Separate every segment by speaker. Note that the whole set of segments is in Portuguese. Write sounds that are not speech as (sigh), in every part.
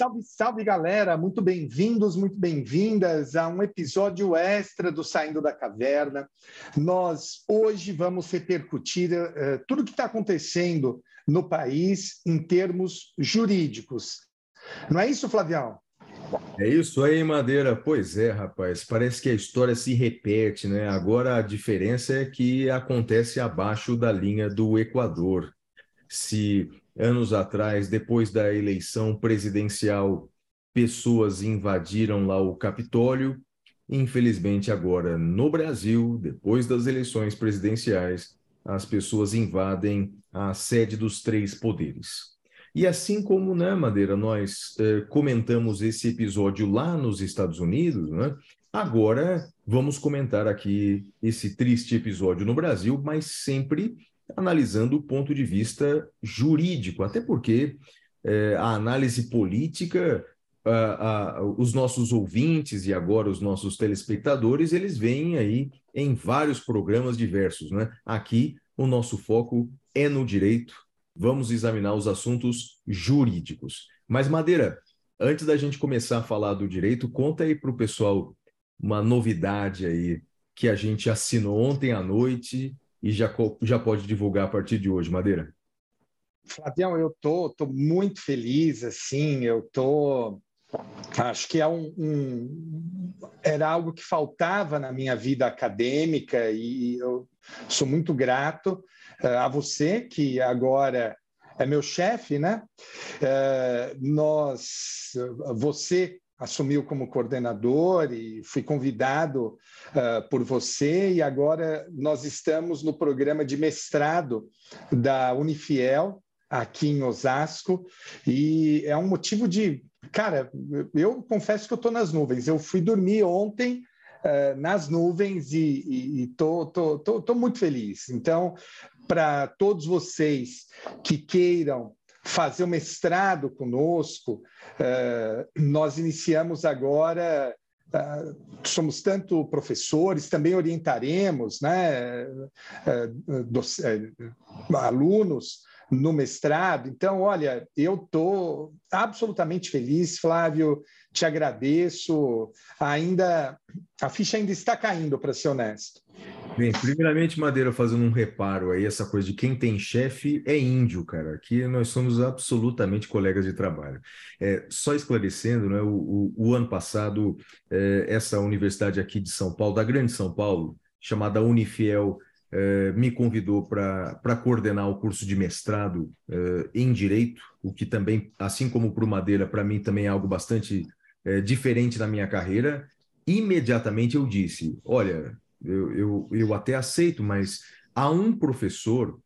Speaker 1: Salve, salve galera, muito bem-vindos, muito bem-vindas a um episódio extra do Saindo da Caverna. Nós hoje vamos repercutir uh, tudo o que está acontecendo no país em termos jurídicos. Não é isso, Flavião?
Speaker 2: É isso aí, Madeira. Pois é, rapaz. Parece que a história se repete, né? Agora a diferença é que acontece abaixo da linha do Equador. Se anos atrás, depois da eleição presidencial, pessoas invadiram lá o Capitólio. Infelizmente, agora no Brasil, depois das eleições presidenciais, as pessoas invadem a sede dos três poderes. E assim como, né, Madeira, nós eh, comentamos esse episódio lá nos Estados Unidos, né? Agora vamos comentar aqui esse triste episódio no Brasil, mas sempre analisando o ponto de vista jurídico, até porque eh, a análise política, os nossos ouvintes e agora os nossos telespectadores, eles vêm aí em vários programas diversos, né? Aqui o nosso foco é no direito, vamos examinar os assuntos jurídicos. Mas, Madeira, antes da gente começar a falar do direito, conta aí para o pessoal uma novidade aí que a gente assinou ontem à noite e já, já pode divulgar a partir de hoje, Madeira.
Speaker 1: Flavião, eu tô, tô muito feliz, assim, eu tô acho que é um, um, era algo que faltava na minha vida acadêmica e eu sou muito grato uh, a você que agora é meu chefe, né? Uh, nós, você assumiu como coordenador e fui convidado uh, por você e agora nós estamos no programa de mestrado da Unifiel aqui em Osasco e é um motivo de Cara, eu confesso que eu estou nas nuvens. Eu fui dormir ontem uh, nas nuvens e estou muito feliz. Então, para todos vocês que queiram fazer o mestrado conosco, uh, nós iniciamos agora Uh, somos tanto professores, também orientaremos né, uh, alunos no mestrado. Então, olha, eu estou absolutamente feliz, Flávio, te agradeço. Ainda a ficha ainda está caindo, para ser honesto.
Speaker 2: Bem, primeiramente, Madeira, fazendo um reparo aí, essa coisa de quem tem chefe é índio, cara. Aqui nós somos absolutamente colegas de trabalho. É, só esclarecendo, né, o, o, o ano passado, é, essa universidade aqui de São Paulo, da Grande São Paulo, chamada Unifiel, eh, me convidou para coordenar o curso de mestrado eh, em Direito, o que também, assim como para o Madeira, para mim também é algo bastante eh, diferente na minha carreira. Imediatamente eu disse: olha, eu, eu, eu até aceito, mas há um professor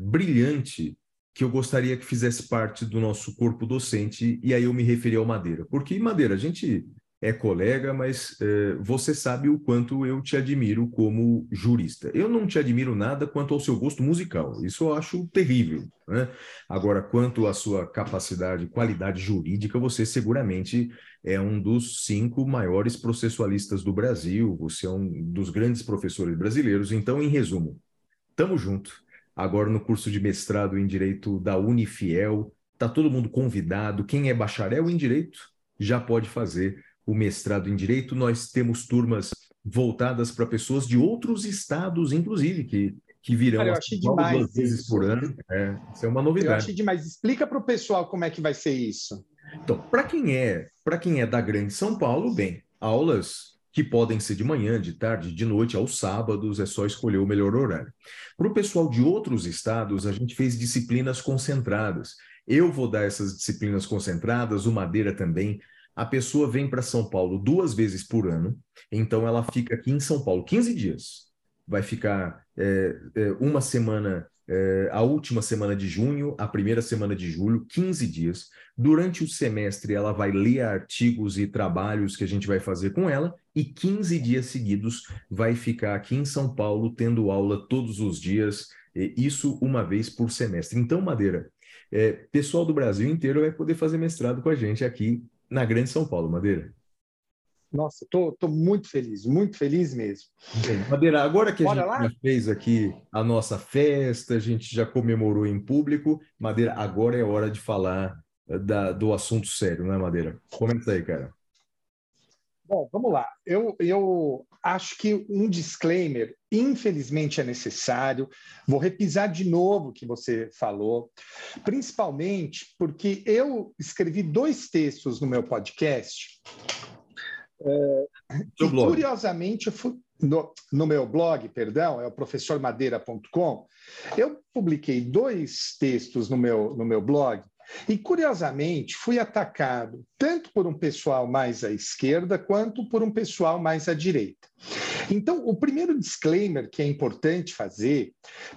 Speaker 2: brilhante que eu gostaria que fizesse parte do nosso corpo docente, e aí eu me referi ao Madeira. Porque, Madeira, a gente é colega, mas é, você sabe o quanto eu te admiro como jurista. Eu não te admiro nada quanto ao seu gosto musical, isso eu acho terrível. Né? Agora, quanto à sua capacidade, qualidade jurídica, você seguramente é um dos cinco maiores processualistas do Brasil, você é um dos grandes professores brasileiros. Então, em resumo, tamo junto. Agora, no curso de mestrado em Direito da Unifiel, tá todo mundo convidado. Quem é bacharel em Direito já pode fazer o mestrado em Direito, nós temos turmas voltadas para pessoas de outros estados, inclusive, que, que virão
Speaker 1: Cara, duas
Speaker 2: vezes
Speaker 1: isso.
Speaker 2: por ano. É, isso é uma novidade. Eu
Speaker 1: achei demais. Explica para o pessoal como é que vai ser isso.
Speaker 2: Então, para quem é, para quem é da Grande São Paulo, bem, aulas que podem ser de manhã, de tarde, de noite, aos sábados, é só escolher o melhor horário. Para o pessoal de outros estados, a gente fez disciplinas concentradas. Eu vou dar essas disciplinas concentradas, o Madeira também a pessoa vem para São Paulo duas vezes por ano, então ela fica aqui em São Paulo 15 dias. Vai ficar é, é, uma semana é, a última semana de junho, a primeira semana de julho, 15 dias. Durante o semestre, ela vai ler artigos e trabalhos que a gente vai fazer com ela, e 15 dias seguidos vai ficar aqui em São Paulo, tendo aula todos os dias, isso uma vez por semestre. Então, Madeira, é, pessoal do Brasil inteiro vai poder fazer mestrado com a gente aqui na Grande São Paulo, Madeira.
Speaker 1: Nossa, estou muito feliz, muito feliz mesmo.
Speaker 2: Bem, Madeira, agora que a Bora gente lá? já fez aqui a nossa festa, a gente já comemorou em público, Madeira, agora é hora de falar eh, da, do assunto sério, né, Madeira? Comenta aí, cara.
Speaker 1: Bom, vamos lá. Eu, eu acho que um disclaimer, infelizmente, é necessário. Vou repisar de novo o que você falou, principalmente porque eu escrevi dois textos no meu podcast é, e, blog. curiosamente, no, no, meu blog, perdão, é o professormadeira.com, eu publiquei dois textos no meu, no meu blog e, curiosamente, fui atacado tanto por um pessoal mais à esquerda quanto por um pessoal mais à direita. Então, o primeiro disclaimer que é importante fazer,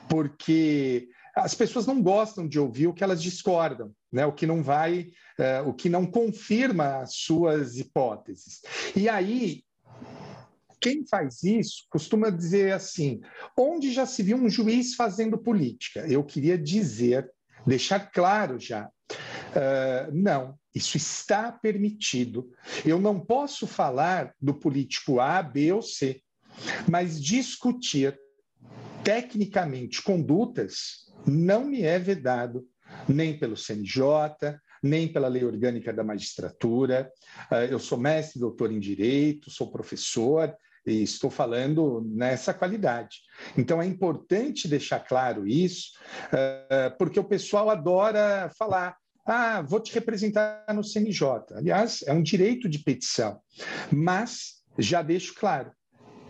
Speaker 1: porque as pessoas não gostam de ouvir o que elas discordam, né? o que não vai, uh, o que não confirma as suas hipóteses. E aí, quem faz isso costuma dizer assim: onde já se viu um juiz fazendo política? Eu queria dizer, deixar claro já. Uh, não, isso está permitido. Eu não posso falar do político A, B ou C, mas discutir tecnicamente condutas não me é vedado nem pelo CNJ, nem pela Lei Orgânica da Magistratura. Ah, eu sou mestre, doutor em Direito, sou professor e estou falando nessa qualidade. Então é importante deixar claro isso, ah, porque o pessoal adora falar. Ah, vou te representar no CNJ. Aliás, é um direito de petição. Mas já deixo claro: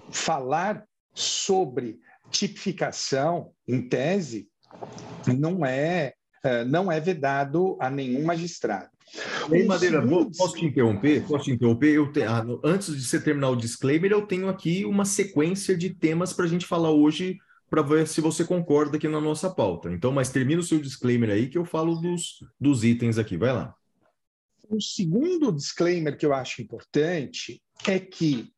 Speaker 1: falar sobre tipificação, em tese, não é, é, não é vedado a nenhum magistrado.
Speaker 2: Ei, Madeira, segundo... posso te interromper? Posso te interromper? Eu te... ah, antes de você terminar o disclaimer, eu tenho aqui uma sequência de temas para a gente falar hoje, para ver se você concorda aqui na nossa pauta. Então, mas termina o seu disclaimer aí que eu falo dos, dos itens aqui. Vai lá.
Speaker 1: O segundo disclaimer que eu acho importante é que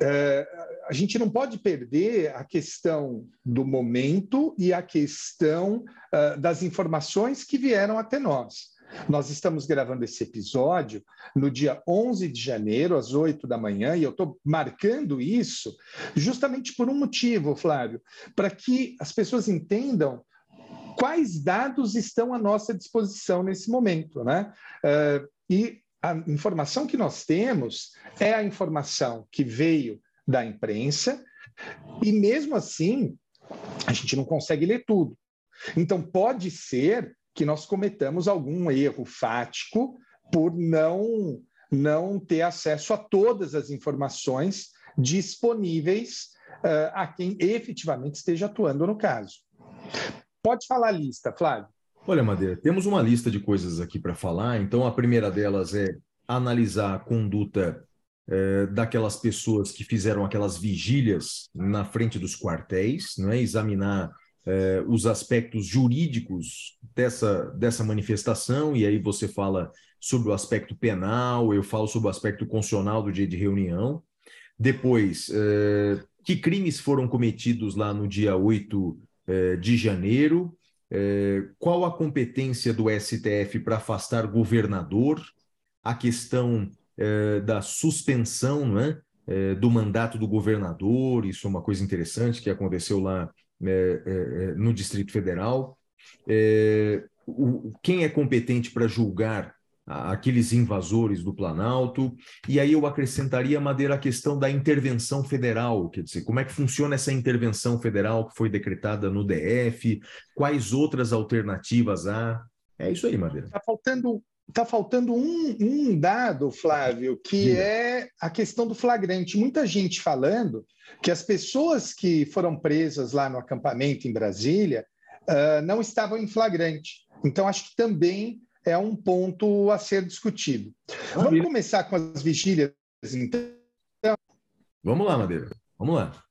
Speaker 1: é, a gente não pode perder a questão do momento e a questão uh, das informações que vieram até nós. Nós estamos gravando esse episódio no dia 11 de janeiro, às 8 da manhã, e eu estou marcando isso justamente por um motivo, Flávio, para que as pessoas entendam quais dados estão à nossa disposição nesse momento. Né? Uh, e a informação que nós temos é a informação que veio da imprensa, e mesmo assim, a gente não consegue ler tudo. Então, pode ser que nós cometamos algum erro fático por não, não ter acesso a todas as informações disponíveis uh, a quem efetivamente esteja atuando no caso. Pode falar a lista, Flávio.
Speaker 2: Olha, Madeira, temos uma lista de coisas aqui para falar. Então, a primeira delas é analisar a conduta é, daquelas pessoas que fizeram aquelas vigílias na frente dos quartéis, não é? examinar é, os aspectos jurídicos dessa, dessa manifestação, e aí você fala sobre o aspecto penal, eu falo sobre o aspecto constitucional do dia de reunião. Depois, é, que crimes foram cometidos lá no dia 8 é, de janeiro? É, qual a competência do STF para afastar governador? A questão é, da suspensão não é? é, do mandato do governador, isso é uma coisa interessante que aconteceu lá no Distrito Federal. É, o, quem é competente para julgar aqueles invasores do Planalto, e aí eu acrescentaria, Madeira, a questão da intervenção federal, quer dizer, como é que funciona essa intervenção federal que foi decretada no DF, quais outras alternativas há? É isso aí, Madeira.
Speaker 1: Está faltando Está faltando um, um, dado, Flávio, que é a questão do flagrante. Muita gente falando que as pessoas que foram presas lá no acampamento em Brasília uh, não estavam em flagrante. Então, acho que também é um ponto a ser discutido. Vamos começar com as vigílias, então?
Speaker 2: Vamos lá, Madeira. Vamos lá.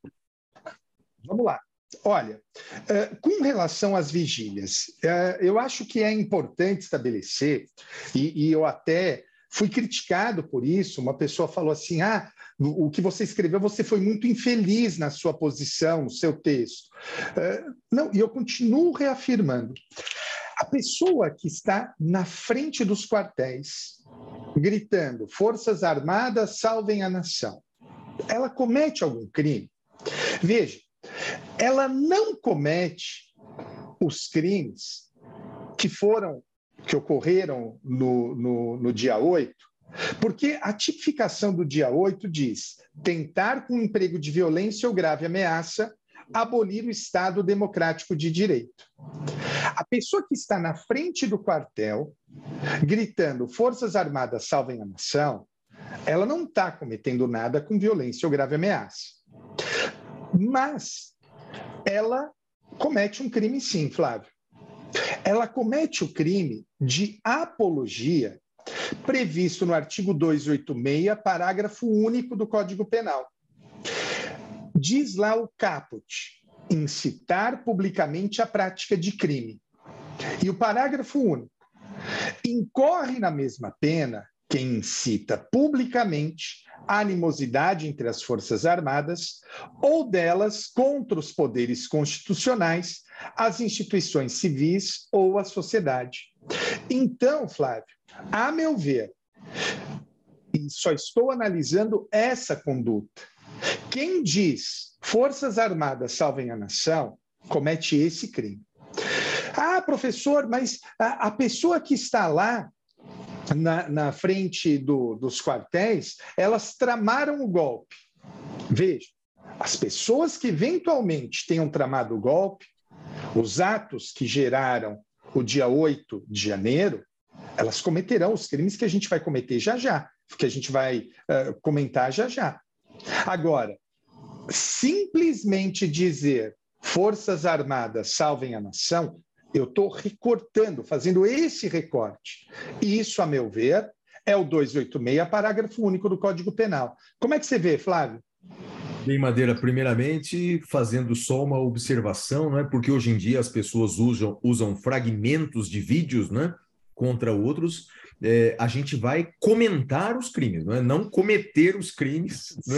Speaker 1: Vamos lá. Olha, uh, com relação às vigílias, uh, eu acho que é importante estabelecer, e, eu até fui criticado por isso. Uma pessoa falou assim: ah, o que você escreveu, você foi muito infeliz na sua posição, no seu texto. Uh, não, e eu continuo reafirmando. A pessoa que está na frente dos quartéis, gritando: Forças Armadas, salvem a nação, ela comete algum crime? Veja, ela não comete os crimes que foram, que ocorreram no, no, no dia 8, porque a tipificação do dia 8 diz tentar com emprego de violência ou grave ameaça abolir o Estado democrático de direito. A pessoa que está na frente do quartel, gritando Forças Armadas salvem a nação, ela não está cometendo nada com violência ou grave ameaça. Mas ela comete um crime sim, Flávio. Ela comete o crime de apologia previsto no artigo 286, parágrafo único do Código Penal. Diz lá o caput: incitar publicamente a prática de crime. E o parágrafo único: incorre na mesma pena quem incita publicamente animosidade entre as Forças Armadas ou delas contra os poderes constitucionais, as instituições civis ou a sociedade. Então, Flávio, a meu ver, e só estou analisando essa conduta, quem diz Forças Armadas salvem a nação comete esse crime. Ah, professor, mas a, a pessoa que está lá na, na frente do, dos quartéis, elas tramaram o golpe. Veja, as pessoas que eventualmente tenham tramado o golpe, os atos que geraram o dia 8 de janeiro, elas cometerão os crimes que a gente vai cometer já já, que a gente vai uh, comentar já já. Agora, simplesmente dizer Forças Armadas salvem a nação eu estou recortando, fazendo esse recorte. E isso, a meu ver, é o 286, parágrafo único do Código Penal. Como é que você vê, Flávio?
Speaker 2: Bem, Madeira, primeiramente, fazendo só uma observação, não é? porque hoje em dia as pessoas usam, usam fragmentos de vídeos né? contra outros, é, a gente vai comentar os crimes, não, é? não cometer os crimes. Não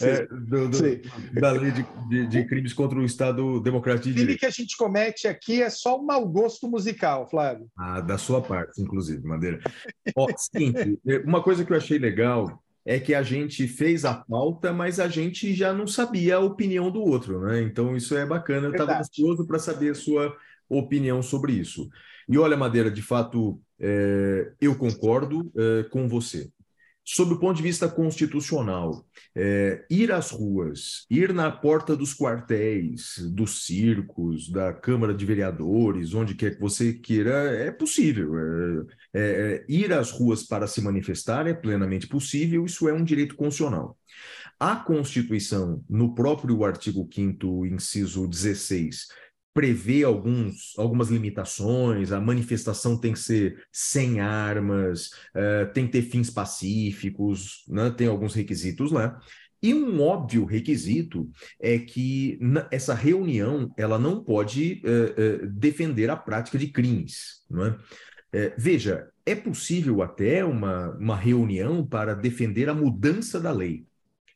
Speaker 2: é? é, do, do, da lei de, de, de, crimes contra o Estado Democrático de Direito. O
Speaker 1: crime que a gente comete aqui é só um mau gosto musical, Flávio.
Speaker 2: Ah, da sua parte, inclusive, Madeira. Ó, seguinte, uma coisa que eu achei legal é que a gente fez a pauta, mas a gente já não sabia a opinião do outro, né? Então isso é bacana. Eu estava ansioso para saber a sua opinião sobre isso. E olha, Madeira, de fato, é, eu concordo é, com você. Sob o ponto de vista constitucional, é, ir às ruas, ir na porta dos quartéis, dos circos, da Câmara de Vereadores, onde quer que você queira, é possível. É, é, é ir às ruas para se manifestar é plenamente possível, isso é um direito constitucional. A Constituição, no próprio artigo 5, inciso 16, prevê alguns, algumas limitações, a manifestação tem que ser sem armas, uh, tem que ter fins pacíficos, né? tem alguns requisitos lá. E um óbvio requisito é que essa reunião ela não pode uh, uh, defender a prática de crimes. É? veja, é possível até uma, uma reunião para defender a mudança da lei.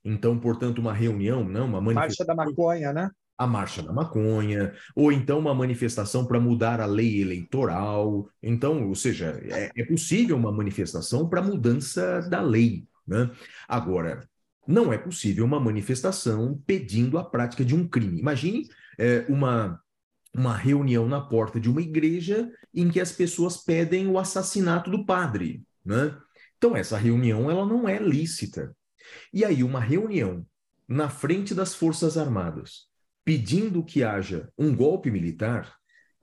Speaker 2: Então, portanto, uma reunião, não, uma
Speaker 1: manifestação. Marcha da maconha, né?
Speaker 2: A marcha da maconha, ou então uma manifestação para mudar a lei eleitoral. Então, ou seja, é, é possível uma manifestação para mudança da lei. Né? Agora, não é possível uma manifestação pedindo a prática de um crime. Imagine é, uma, uma reunião na porta de uma igreja em que as pessoas pedem o assassinato do padre. Né? Então, essa reunião ela não é lícita. E aí, uma reunião na frente das Forças Armadas, pedindo que haja um golpe militar,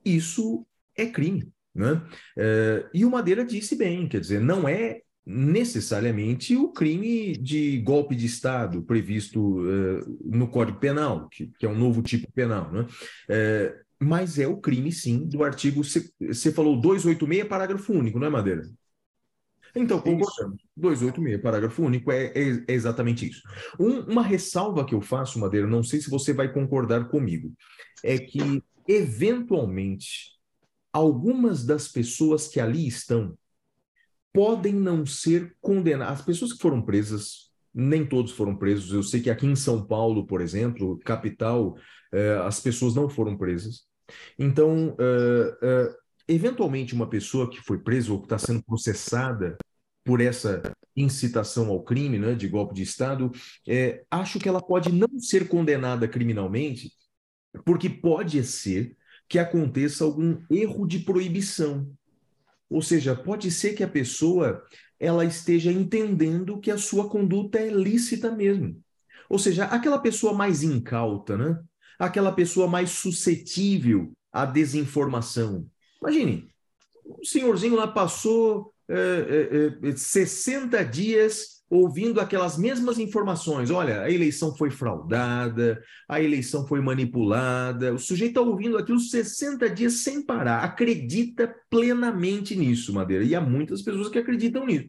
Speaker 2: isso é crime. Né? É, e o Madeira disse bem, quer dizer, não é necessariamente o crime de golpe de Estado previsto uh, no Código Penal, que, que, é um novo tipo penal, né? É, mas é o crime, sim, do artigo. Você falou 286, parágrafo único, não é, Madeira? Então, concordamos. 286, parágrafo único, é, é, é exatamente isso. Um, uma ressalva que eu faço, Madeira, não sei se você vai concordar comigo, é que, eventualmente, algumas das pessoas que ali estão podem não ser condenadas. As pessoas que foram presas, nem todos foram presos. Eu sei que aqui em São Paulo, por exemplo, capital, eh, as pessoas não foram presas. Então, eh, eh, eventualmente, uma pessoa que foi presa ou que está sendo processada por essa incitação ao crime, né, de golpe de Estado, é, acho que ela pode não ser condenada criminalmente, porque pode ser que aconteça algum erro de proibição. Ou seja, pode ser que a pessoa ela esteja entendendo que a sua conduta é lícita mesmo. Ou seja, aquela pessoa mais incauta, né? Aquela pessoa mais suscetível à desinformação. Imagine, o senhorzinho lá passou é, é, 60 dias ouvindo aquelas mesmas informações. Olha, a eleição foi fraudada, a eleição foi manipulada. O sujeito está ouvindo aquilo 60 dias sem parar, acredita plenamente nisso, Madeira. E há muitas pessoas que acreditam nisso.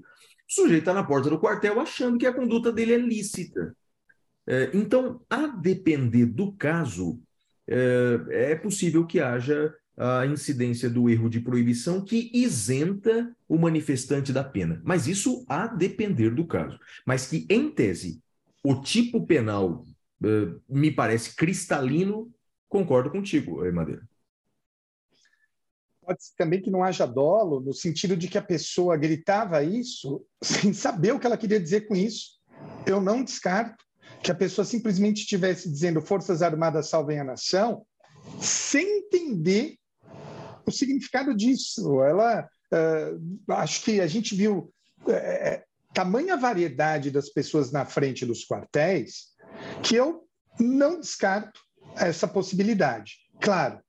Speaker 2: O sujeito está na porta do quartel achando que a conduta dele é lícita. É, então, a depender do caso, é, é possível que haja a incidência do erro de proibição que isenta o manifestante da pena. Mas isso a depender do caso. Mas que, em tese, o tipo penal uh, me parece cristalino, concordo contigo, Madeira.
Speaker 1: Pode ser também que não haja dolo, no sentido de que a pessoa gritava isso (laughs) sem saber o que ela queria dizer com isso. Eu não descarto que a pessoa simplesmente estivesse dizendo Forças Armadas salvem a nação, sem entender o significado disso. Ela, uh, acho que a gente viu uh, tamanha variedade das pessoas na frente dos quartéis que eu não descarto essa possibilidade. Claro,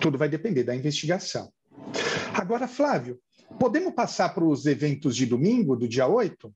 Speaker 1: tudo vai depender da investigação. Agora, Flávio, podemos passar para os eventos de domingo, do dia 8?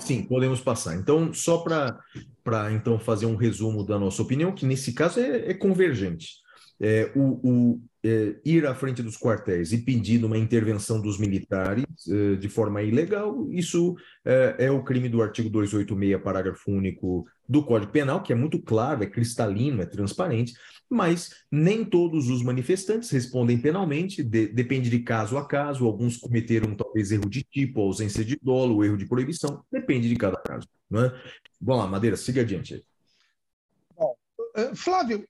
Speaker 2: Sim, podemos passar. Então, só para então fazer um resumo da nossa opinião, que nesse caso é, é convergente. É, o, o, é, ir à frente dos quartéis e pedir uma intervenção dos militares é, de forma ilegal, isso é, é, o crime do artigo 286, parágrafo único do Código Penal, que é muito claro, é cristalino, é transparente, mas nem todos os manifestantes respondem penalmente, de, depende de caso a caso, alguns cometeram talvez erro de tipo, ausência de dolo, erro de proibição, depende de cada caso. Não é? Vamos lá, Madeira, siga adiante.
Speaker 1: Bom, Flávio,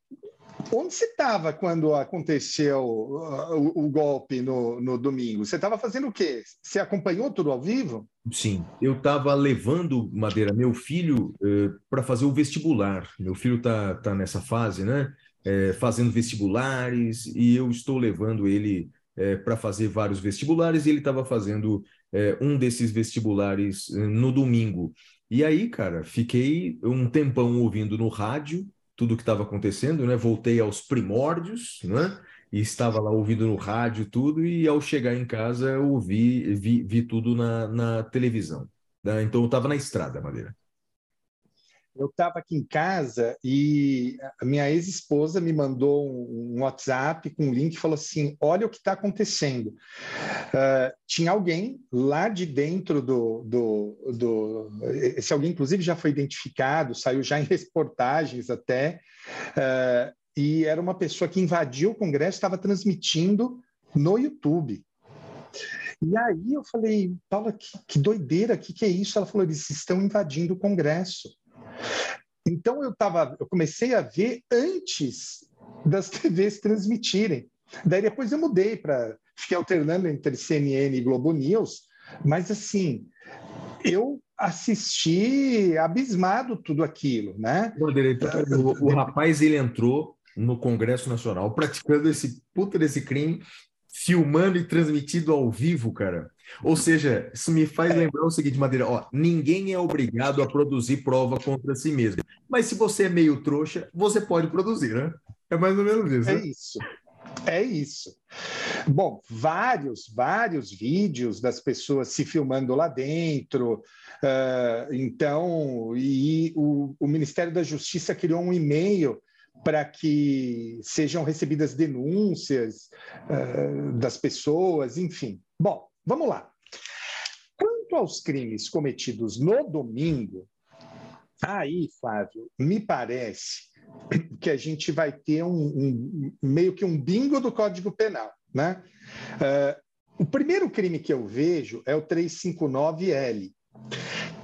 Speaker 1: Onde você estava quando aconteceu uh, o, o golpe no, no, domingo? Você estava fazendo o quê? Você acompanhou tudo ao vivo?
Speaker 2: Sim, eu estava levando, Madeira, meu filho eh, para fazer o vestibular. Meu filho está tá nessa fase, né? Eh, fazendo vestibulares, e eu estou levando ele eh, para fazer vários vestibulares, e ele estava fazendo um desses vestibulares no domingo. E aí, cara, fiquei um tempão ouvindo no rádio tudo o que estava acontecendo, né? Voltei aos primórdios, né? E estava lá ouvindo no rádio tudo, e ao chegar em casa eu ouvi, vi, vi tudo na, na televisão. Né? Então eu estava na estrada, Madeira
Speaker 1: eu estava aqui em casa e a minha ex-esposa me mandou um WhatsApp com um link e falou assim: Olha o que está acontecendo. Uh, tinha alguém lá de dentro do, do, do, Esse alguém, inclusive, já foi identificado, saiu já (laughs) em reportagens até. Uh, e era uma pessoa que invadiu o Congresso, estava transmitindo no YouTube. E aí eu falei, Paula, que, que doideira, o que, que é isso? Ela falou, eles estão invadindo o Congresso. Então eu tava, eu comecei a ver antes das (laughs) TVs transmitirem. Daí depois eu mudei para fiquei alternando entre CNN e Globo News, mas assim, eu assisti abismado tudo aquilo, né?
Speaker 2: O, o rapaz ele entrou no Congresso Nacional praticando esse puta desse crime, filmando e transmitido ao vivo, cara. Ou seja, isso me faz lembrar o seguinte, Madeira, ó, ninguém é obrigado a produzir prova contra si mesmo. Mas se você é meio trouxa, você pode produzir, né? É mais ou menos isso.
Speaker 1: É né? isso. É isso. Bom, vários, vários vídeos das pessoas se filmando lá dentro. Uh, então, e o, o Ministério da Justiça criou um e-mail para que sejam recebidas denúncias uh, das pessoas, enfim. Bom, Vamos lá. Quanto aos crimes cometidos no domingo, aí, Flávio, me parece que a gente vai ter um, um meio que um bingo do Código Penal. Né? Uh, o primeiro crime que eu vejo é o 359L.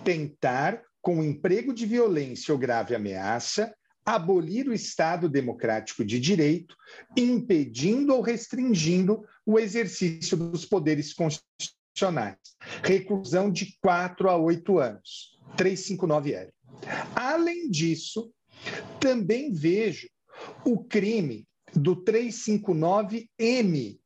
Speaker 1: Tentar, com emprego de violência ou grave ameaça, abolir o Estado democrático de direito, impedindo ou restringindo o exercício dos poderes constitucionais. Reclusão de 4 a 8 anos. 359L. Além disso, também vejo o crime do 359M,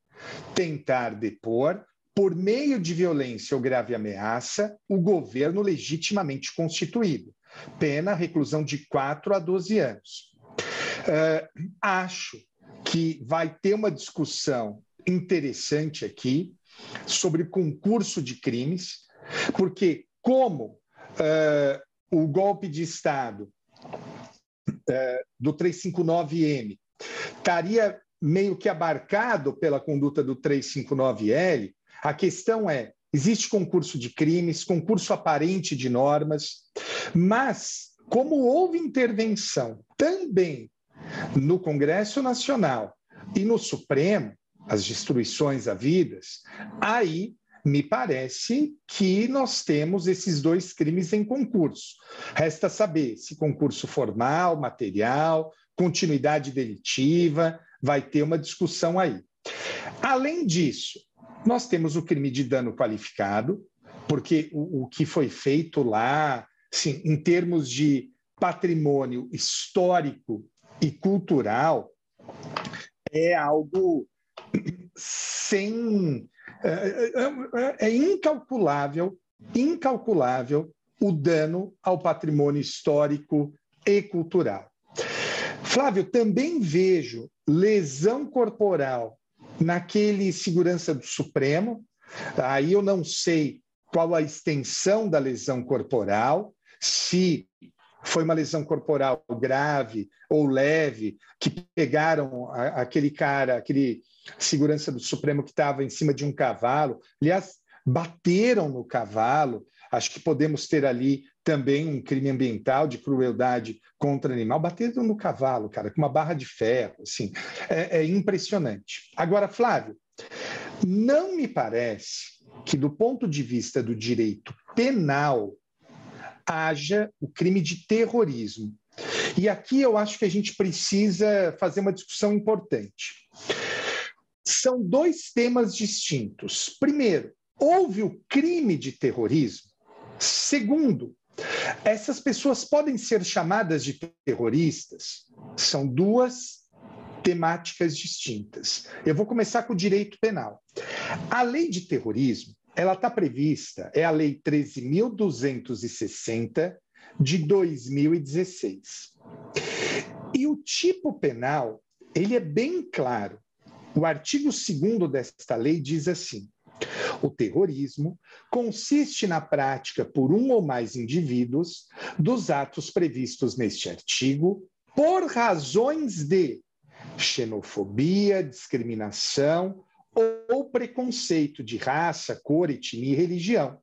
Speaker 1: tentar depor, por meio de violência ou grave ameaça, o governo legitimamente constituído. Pena reclusão de 4 a 12 anos. Uh, acho que vai ter uma discussão interessante aqui sobre concurso de crimes, porque como uh, o golpe de Estado uh, do 359M estaria meio que abarcado pela conduta do 359L, a questão é: existe concurso de crimes, concurso aparente de normas, mas como houve intervenção também no Congresso Nacional e no Supremo, as destruições havidas, aí me parece que nós temos esses dois crimes em concurso. Resta saber se concurso formal, material, continuidade delitiva, vai ter uma discussão aí. Além disso, nós temos o crime de dano qualificado, porque o, o que foi feito lá, sim, em termos de patrimônio histórico e cultural, é algo sem. É, é, é, é incalculável, incalculável o dano ao patrimônio histórico e cultural. Flávio, também vejo lesão corporal naquele segurança do Supremo. Aí eu não sei qual a extensão da lesão corporal, se foi uma lesão corporal grave ou leve, que pegaram aquele cara, aquele segurança do Supremo que estava em cima de um cavalo. Aliás, bateram no cavalo. Acho que podemos ter ali também um crime ambiental de crueldade contra animal. Bateram no cavalo, cara, com uma barra de ferro. Assim, é, é impressionante. Agora, Flávio, não me parece que, do ponto de vista do direito penal, haja o crime de terrorismo. E aqui eu acho que a gente precisa fazer uma discussão importante. São dois temas distintos. Primeiro, houve o crime de terrorismo. Segundo, essas pessoas podem ser chamadas de terroristas. São duas temáticas distintas. Eu vou começar com o direito penal. A lei de terrorismo, ela está prevista, é a lei 13.260 de 2016. E o tipo penal, ele é bem claro. O artigo 2 desta lei diz assim: o terrorismo consiste na prática por um ou mais indivíduos dos atos previstos neste artigo por razões de xenofobia, discriminação ou preconceito de raça, cor, etnia e religião.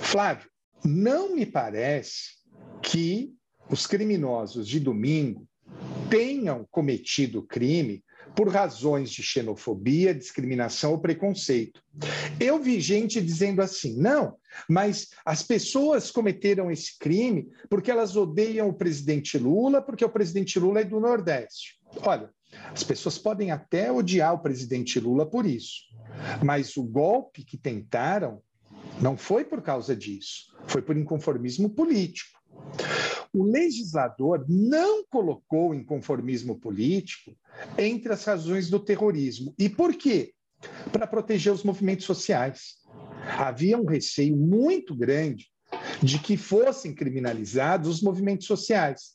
Speaker 1: Flávio, não me parece que os criminosos de domingo tenham cometido crime por razões de xenofobia, discriminação ou preconceito. Eu vi gente dizendo assim: não, mas as pessoas cometeram esse crime porque elas odeiam o presidente Lula, porque o presidente Lula é do Nordeste. Olha, as pessoas podem até odiar o presidente Lula por isso, mas o golpe que tentaram não foi por causa disso, foi por inconformismo político. O legislador não colocou inconformismo político entre as razões do terrorismo. E por quê? Para proteger os movimentos sociais. Havia um receio muito grande de que fossem criminalizados os movimentos sociais.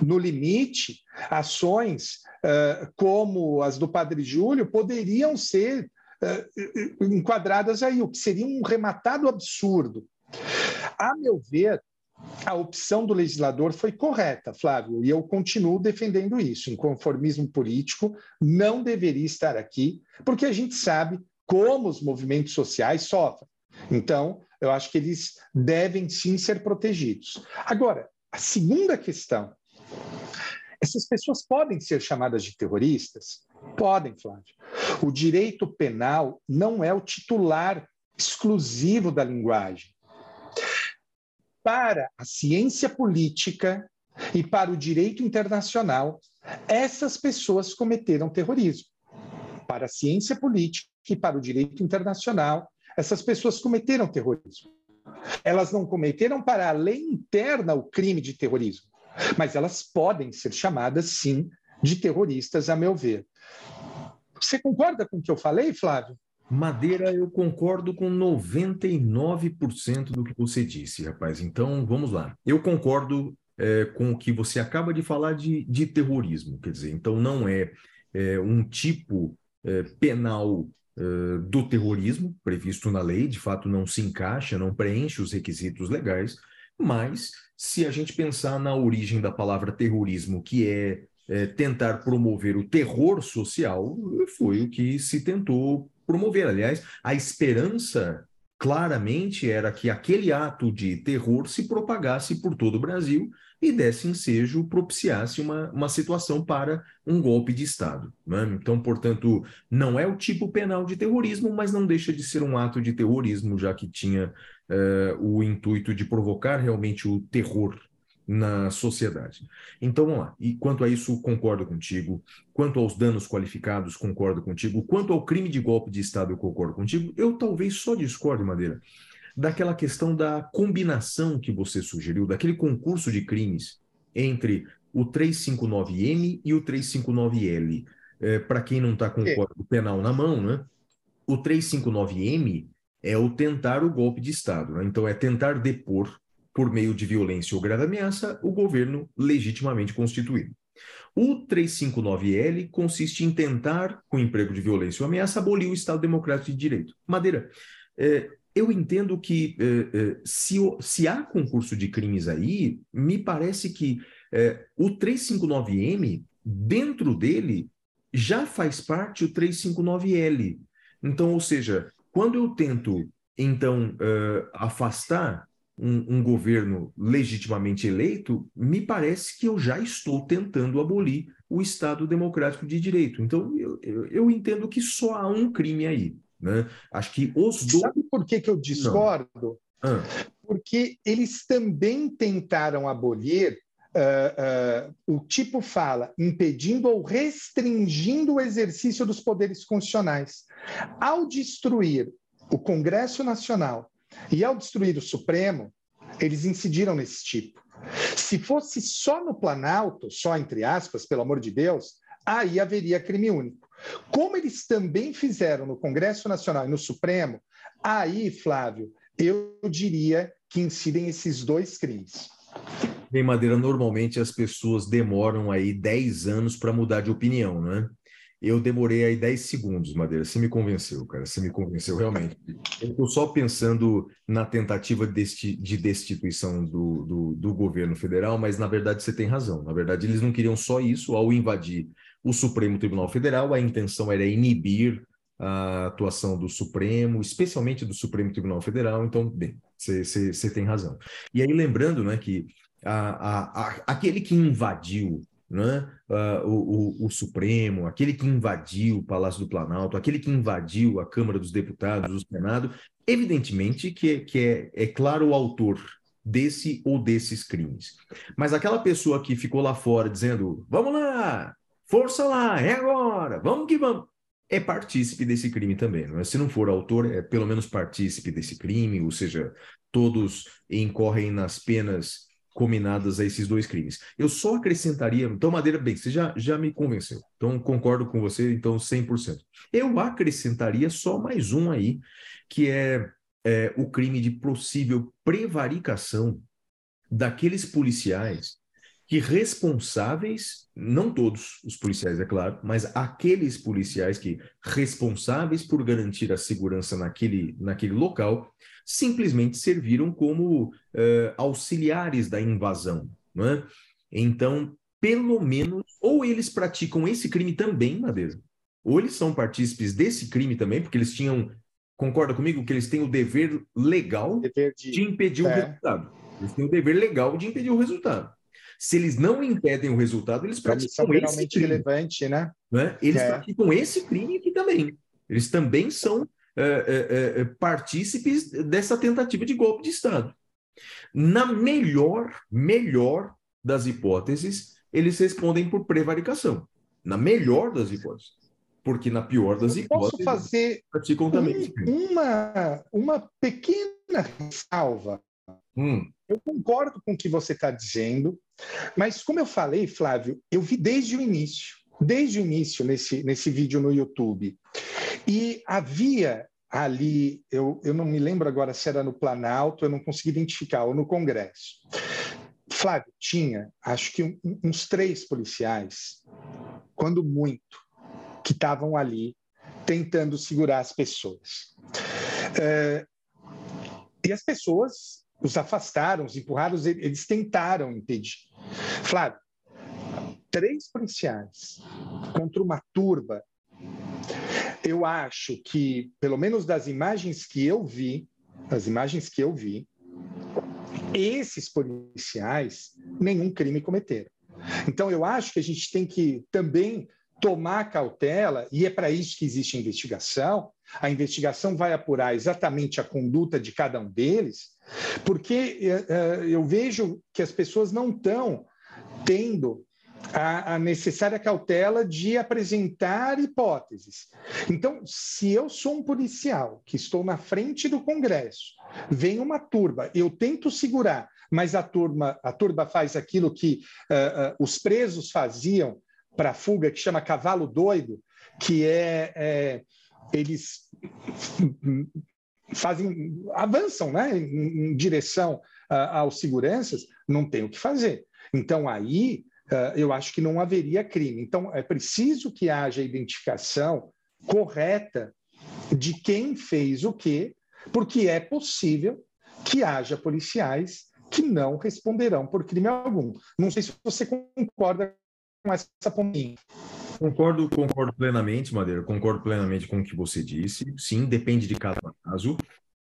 Speaker 1: No limite, ações uh, como as do Padre Júlio poderiam ser uh, enquadradas aí, o que seria um rematado absurdo. A meu ver, a opção do legislador foi correta, Flávio, e eu continuo defendendo isso. Inconformismo político não deveria estar aqui, porque a gente sabe como os movimentos sociais sofrem. Então, eu acho que eles devem sim ser protegidos. Agora, a segunda questão: essas pessoas podem ser chamadas de terroristas? Podem, Flávio. O direito penal não é o titular exclusivo da linguagem. Para a ciência política e para o direito internacional, essas pessoas cometeram terrorismo. Para a ciência política e para o direito internacional, essas pessoas cometeram terrorismo. Elas não cometeram para a lei interna o crime de terrorismo, mas elas podem ser chamadas, sim, de terroristas, a meu ver. Você concorda com o que eu falei, Flávio?
Speaker 2: Madeira, eu concordo com 99% do que você disse, rapaz. Então, vamos lá. Eu concordo é, com o que você acaba de falar de, de terrorismo. Quer dizer, então não é, é um tipo é, penal é, do terrorismo previsto na lei, de fato não se encaixa, não preenche os requisitos legais, mas se a gente pensar na origem da palavra terrorismo, que é, é tentar promover o terror social, foi o que se tentou promover. Aliás, a esperança claramente era que aquele ato de terror se propagasse por todo o Brasil e desse ensejo, propiciasse uma, uma situação para um golpe de Estado. Né? Então, portanto, não é o tipo penal de terrorismo, mas não deixa de ser um ato de terrorismo, já que tinha uh, o intuito de provocar realmente o terror na sociedade. Então vamos lá. E quanto a isso, concordo contigo. Quanto aos danos qualificados, concordo contigo. Quanto ao crime de golpe de Estado, eu concordo contigo. Eu talvez só discorde, Madeira, daquela questão da combinação que você sugeriu, daquele concurso de crimes entre o 359M e o 359L. É, Para quem não está com o código penal na mão, né? O 359M é o tentar o golpe de Estado. Né? Então, é tentar depor por meio de violência ou grave ameaça, o governo legitimamente constituído. O 359L consiste em tentar, com emprego de violência ou ameaça, abolir o Estado Democrático de Direito. Madeira, é, eu entendo que é, se, se, há concurso de crimes aí, me parece que é, o 359M, dentro dele, já faz parte o 359L. Então, ou seja, quando eu tento, então, afastar um, um, governo legitimamente eleito, me parece que eu já estou tentando abolir o Estado Democrático de Direito. Então, eu, eu, eu entendo que só há um crime aí. Né? Acho que os
Speaker 1: dois. Sabe por que, que eu discordo? Ah. Porque eles também tentaram abolir. Uh, uh, o tipo fala impedindo ou restringindo o exercício dos poderes constitucionais. Ao destruir o Congresso Nacional e ao destruir o Supremo, eles incidiram nesse tipo. Se fosse só no Planalto, só entre aspas, pelo amor de Deus, aí haveria crime único. Como eles também fizeram no Congresso Nacional e no Supremo, aí, Flávio, eu diria que incidem esses dois crimes.
Speaker 2: Bem, Madeira, normalmente as pessoas demoram aí 10 anos para mudar de opinião, né? Eu demorei aí 10 segundos, Madeira. Você me convenceu, cara. Você me convenceu realmente. Eu estou só pensando na tentativa de destituição do, do, do, governo federal, mas na verdade você tem razão. Na verdade, eles não queriam só isso. Ao invadir o Supremo Tribunal Federal, a intenção era inibir a atuação do Supremo, especialmente do Supremo Tribunal Federal. Então, bem, você tem razão. E aí, lembrando né, que a, a, a, aquele que invadiu Uh, o, o, o, Supremo, aquele que invadiu o Palácio do Planalto, aquele que invadiu a Câmara dos Deputados, o Senado, evidentemente que, que é, é claro o autor desse ou desses crimes. Mas aquela pessoa que ficou lá fora dizendo: vamos lá, força lá, é agora, vamos que vamos. É partícipe desse crime também, não é? Se não for autor, é pelo menos partícipe desse crime, ou seja, todos incorrem nas penas combinadas a esses dois crimes. Eu só acrescentaria, então Madeira, bem, você já, já me convenceu, então concordo com você, então 100%. Eu acrescentaria só mais um aí, que é, é o crime de possível prevaricação daqueles policiais que responsáveis, não todos os policiais, é claro, mas aqueles policiais que responsáveis por garantir a segurança naquele, naquele local, simplesmente serviram como uh, auxiliares da invasão. Né? Então, pelo menos, ou eles praticam esse crime também, Madeira, ou eles são partícipes desse crime também, porque eles tinham Concorda comigo que eles têm o dever legal dever de... de... impedir é. o resultado? Eles têm o dever legal de impedir o resultado. Se eles não impedem o resultado, eles praticam esse crime.
Speaker 1: relevante, né?
Speaker 2: né? Eles é. praticam esse crime aqui também. Eles também são é, é, é, partícipes dessa tentativa de golpe de Estado. Na melhor, melhor das hipóteses, eles respondem por prevaricação. Na melhor das hipóteses. Porque na pior das
Speaker 1: Eu
Speaker 2: hipóteses.
Speaker 1: Posso fazer praticam também. Um, uma, uma pequena salva. Hum. Eu concordo com o que você está dizendo, mas como eu falei, Flávio, eu vi desde o início, desde o início nesse, nesse vídeo no YouTube. E havia ali, eu, eu não me lembro agora se era no Planalto, eu não consegui identificar, ou no Congresso. Flávio, tinha, acho que uns três policiais, quando muito, que estavam ali tentando segurar as pessoas. É, e as pessoas os afastaram, os empurraram, eles tentaram impedir. Flávio, três policiais contra uma turba eu acho que, pelo menos das imagens que eu vi, das imagens que eu vi, esses policiais nenhum crime cometeram. Então, eu acho que a gente tem que também tomar cautela, e é para isso que existe a investigação. A investigação vai apurar exatamente a conduta de cada um deles, porque uh, eu vejo que as pessoas não estão tendo a, a, necessária cautela de apresentar hipóteses. Então, se eu sou um policial que estou na frente do Congresso, vem uma turba, eu tento segurar, mas a turma, a turba faz aquilo que uh, uh, os presos faziam para a fuga, que chama cavalo doido, que é, é eles fazem avançam né, em, em direção uh, aos seguranças, não tem o que fazer. Então, aí eu acho que não haveria crime. Então, é preciso que haja identificação correta de quem fez o quê, porque é possível que haja policiais que não responderão por crime algum. Não sei se você concorda com essa pontinha.
Speaker 2: Concordo, concordo plenamente, Madeira, concordo plenamente com o que você disse. Sim, depende de caso a caso.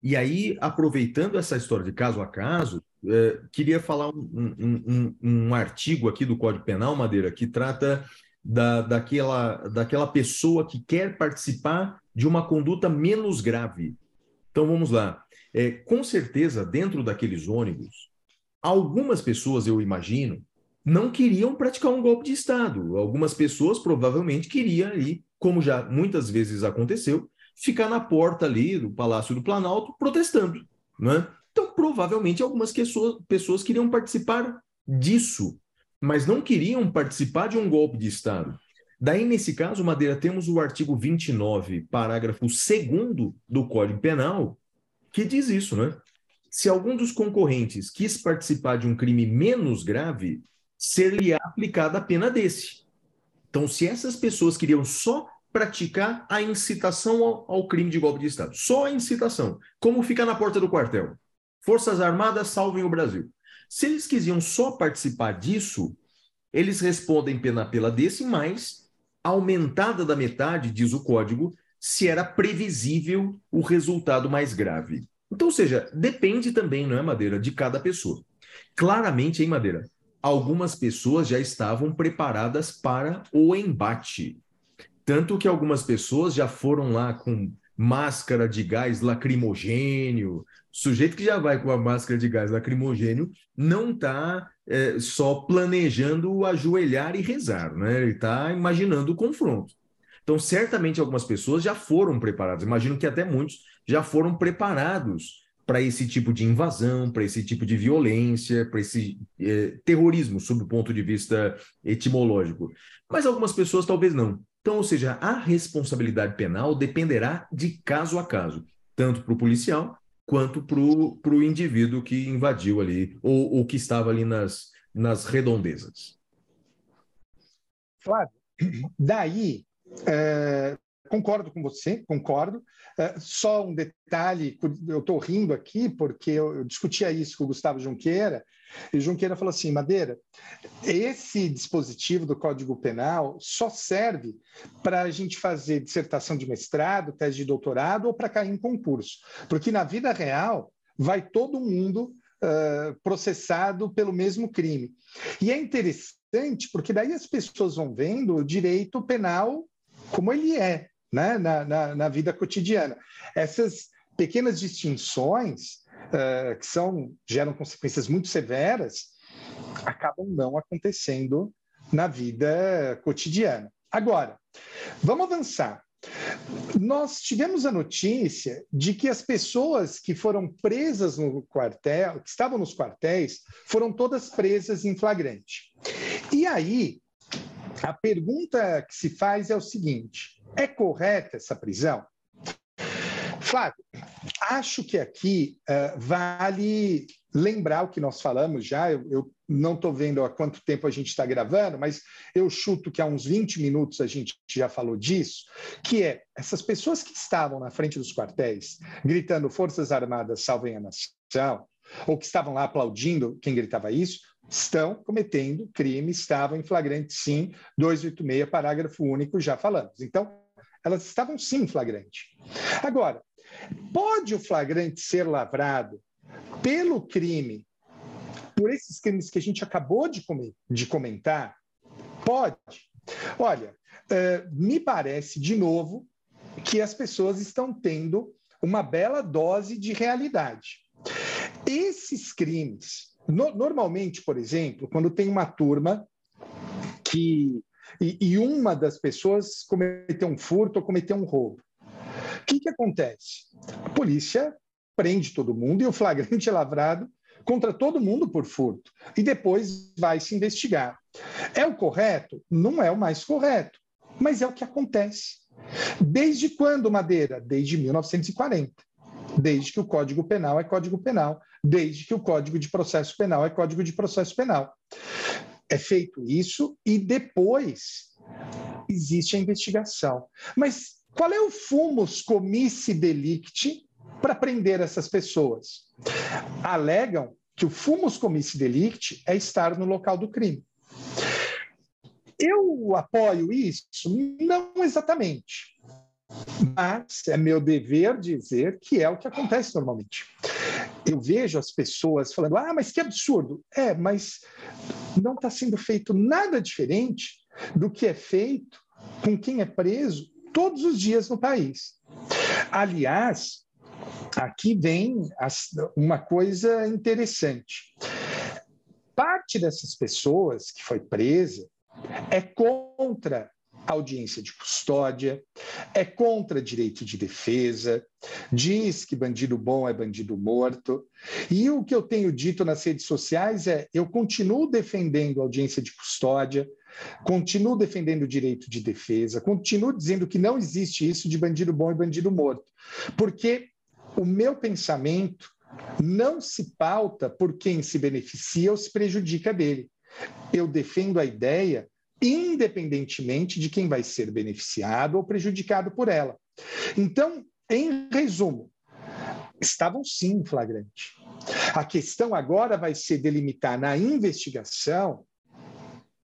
Speaker 2: E aí, aproveitando essa história de caso a caso, é, queria falar um, um, um, um, artigo aqui do Código Penal, Madeira, que trata da, daquela, daquela pessoa que quer participar de uma conduta menos grave. Então, vamos lá. É, com certeza, dentro daqueles ônibus, algumas pessoas, eu imagino, não queriam praticar um golpe de Estado. Algumas pessoas provavelmente queriam ali, como já muitas vezes aconteceu, ficar na porta ali do Palácio do Planalto protestando. Né? Então, provavelmente, algumas pessoas, pessoas queriam participar disso, mas não queriam participar de um golpe de Estado. Daí, nesse caso, Madeira, temos o artigo 29, parágrafo 2 do Código Penal, que diz isso, né? Se algum dos concorrentes quis participar de um crime menos grave, ser-lhe aplicada a pena desse. Então, se essas pessoas queriam só praticar a incitação ao, ao, crime de golpe de Estado. Só a incitação. Como fica na porta do quartel. Forças Armadas salvem o Brasil. Se eles quisiam só participar disso, eles respondem pena pela desse, mas aumentada da metade, diz o código, se era previsível o resultado mais grave. Então, ou seja, depende também, não é, Madeira, de cada pessoa. Claramente, em Madeira, algumas pessoas já estavam preparadas para o embate. Tanto que algumas pessoas já foram lá com máscara de gás lacrimogênio. Sujeito que já vai com a máscara de gás lacrimogênio não está é, só planejando ajoelhar e rezar, né? Ele está imaginando o confronto. Então, certamente algumas pessoas já foram preparadas. Imagino que até muitos já foram preparados para esse tipo de invasão, para esse tipo de violência, para esse é, terrorismo, sob o ponto de vista etimológico. Mas algumas pessoas talvez não. Então, ou seja, a responsabilidade penal dependerá de caso a caso, tanto para o policial quanto para o indivíduo que invadiu ali ou, ou que estava ali nas, nas redondezas.
Speaker 1: Flávio, daí, é, concordo com você, concordo. Uh, só um detalhe, eu estou rindo aqui porque eu, eu, discutia isso com o Gustavo Junqueira, e Junqueira falou assim, Madeira, esse dispositivo do Código Penal só serve para a gente fazer dissertação de mestrado, tese de doutorado ou para cair em concurso, porque na vida real vai todo mundo uh, processado pelo mesmo crime. E é interessante porque daí as pessoas vão vendo o direito penal como ele é né, na, na, na vida cotidiana. Essas pequenas distinções uh, que são geram consequências muito severas acabam não acontecendo na vida cotidiana. Agora, vamos avançar. Nós tivemos a notícia de que as pessoas que foram presas no quartel, que estavam nos quartéis, foram todas presas em flagrante. E aí, a pergunta que se faz é o seguinte: é correta essa prisão? Flávio, acho que aqui uh, vale lembrar o que nós falamos já. Eu, eu não estou vendo há quanto tempo a gente está gravando, mas eu chuto que há uns 20 minutos a gente já falou disso, que é essas pessoas que estavam na frente dos quartéis gritando Forças Armadas salvem a nação, ou que estavam lá aplaudindo quem gritava isso, estão cometendo crime, estavam em flagrante sim, 286, parágrafo único, já falamos. Então, elas estavam sim em flagrante. Agora, pode o flagrante ser lavrado pelo crime, por esses crimes que a gente acabou de, de comentar? Pode. Olha, uh, me parece, de novo, que as pessoas estão tendo uma bela dose de realidade. Esses crimes, no, normalmente, por exemplo, quando tem uma turma que. E, e, uma das pessoas cometeu um furto ou cometeu um roubo. O que, que acontece? A polícia prende todo mundo e o flagrante é lavrado contra todo mundo por furto. E depois vai se investigar. É o correto? Não é o mais correto, mas é o que acontece. Desde quando, Madeira? Desde 1940 desde que o Código Penal é Código Penal, desde que o Código de Processo Penal é Código de Processo Penal. É feito isso e depois existe a investigação. Mas qual é o fumus comissi delicti para prender essas pessoas? Alegam que o fumus comissi delicti é estar no local do crime. Eu apoio isso? Não exatamente mas é meu dever dizer que é o que acontece normalmente. Eu vejo as pessoas falando: ah, mas que absurdo. É, mas não está sendo feito nada diferente do que é feito com quem é preso todos os dias no país. Aliás, aqui vem uma coisa interessante. Parte dessas pessoas que foi presa é contra audiência de custódia, é contra direito de defesa, diz que bandido bom é bandido morto. E o que eu tenho dito nas redes sociais é: eu continuo defendendo audiência de custódia, continuo defendendo o direito de defesa, continuo dizendo que não existe isso de bandido bom e bandido morto, porque o meu pensamento não se pauta por quem se beneficia ou se prejudica dele. Eu defendo a ideia independentemente de quem vai ser beneficiado ou prejudicado por ela. Então, em resumo, estavam sim em flagrante. A questão agora vai ser delimitar na investigação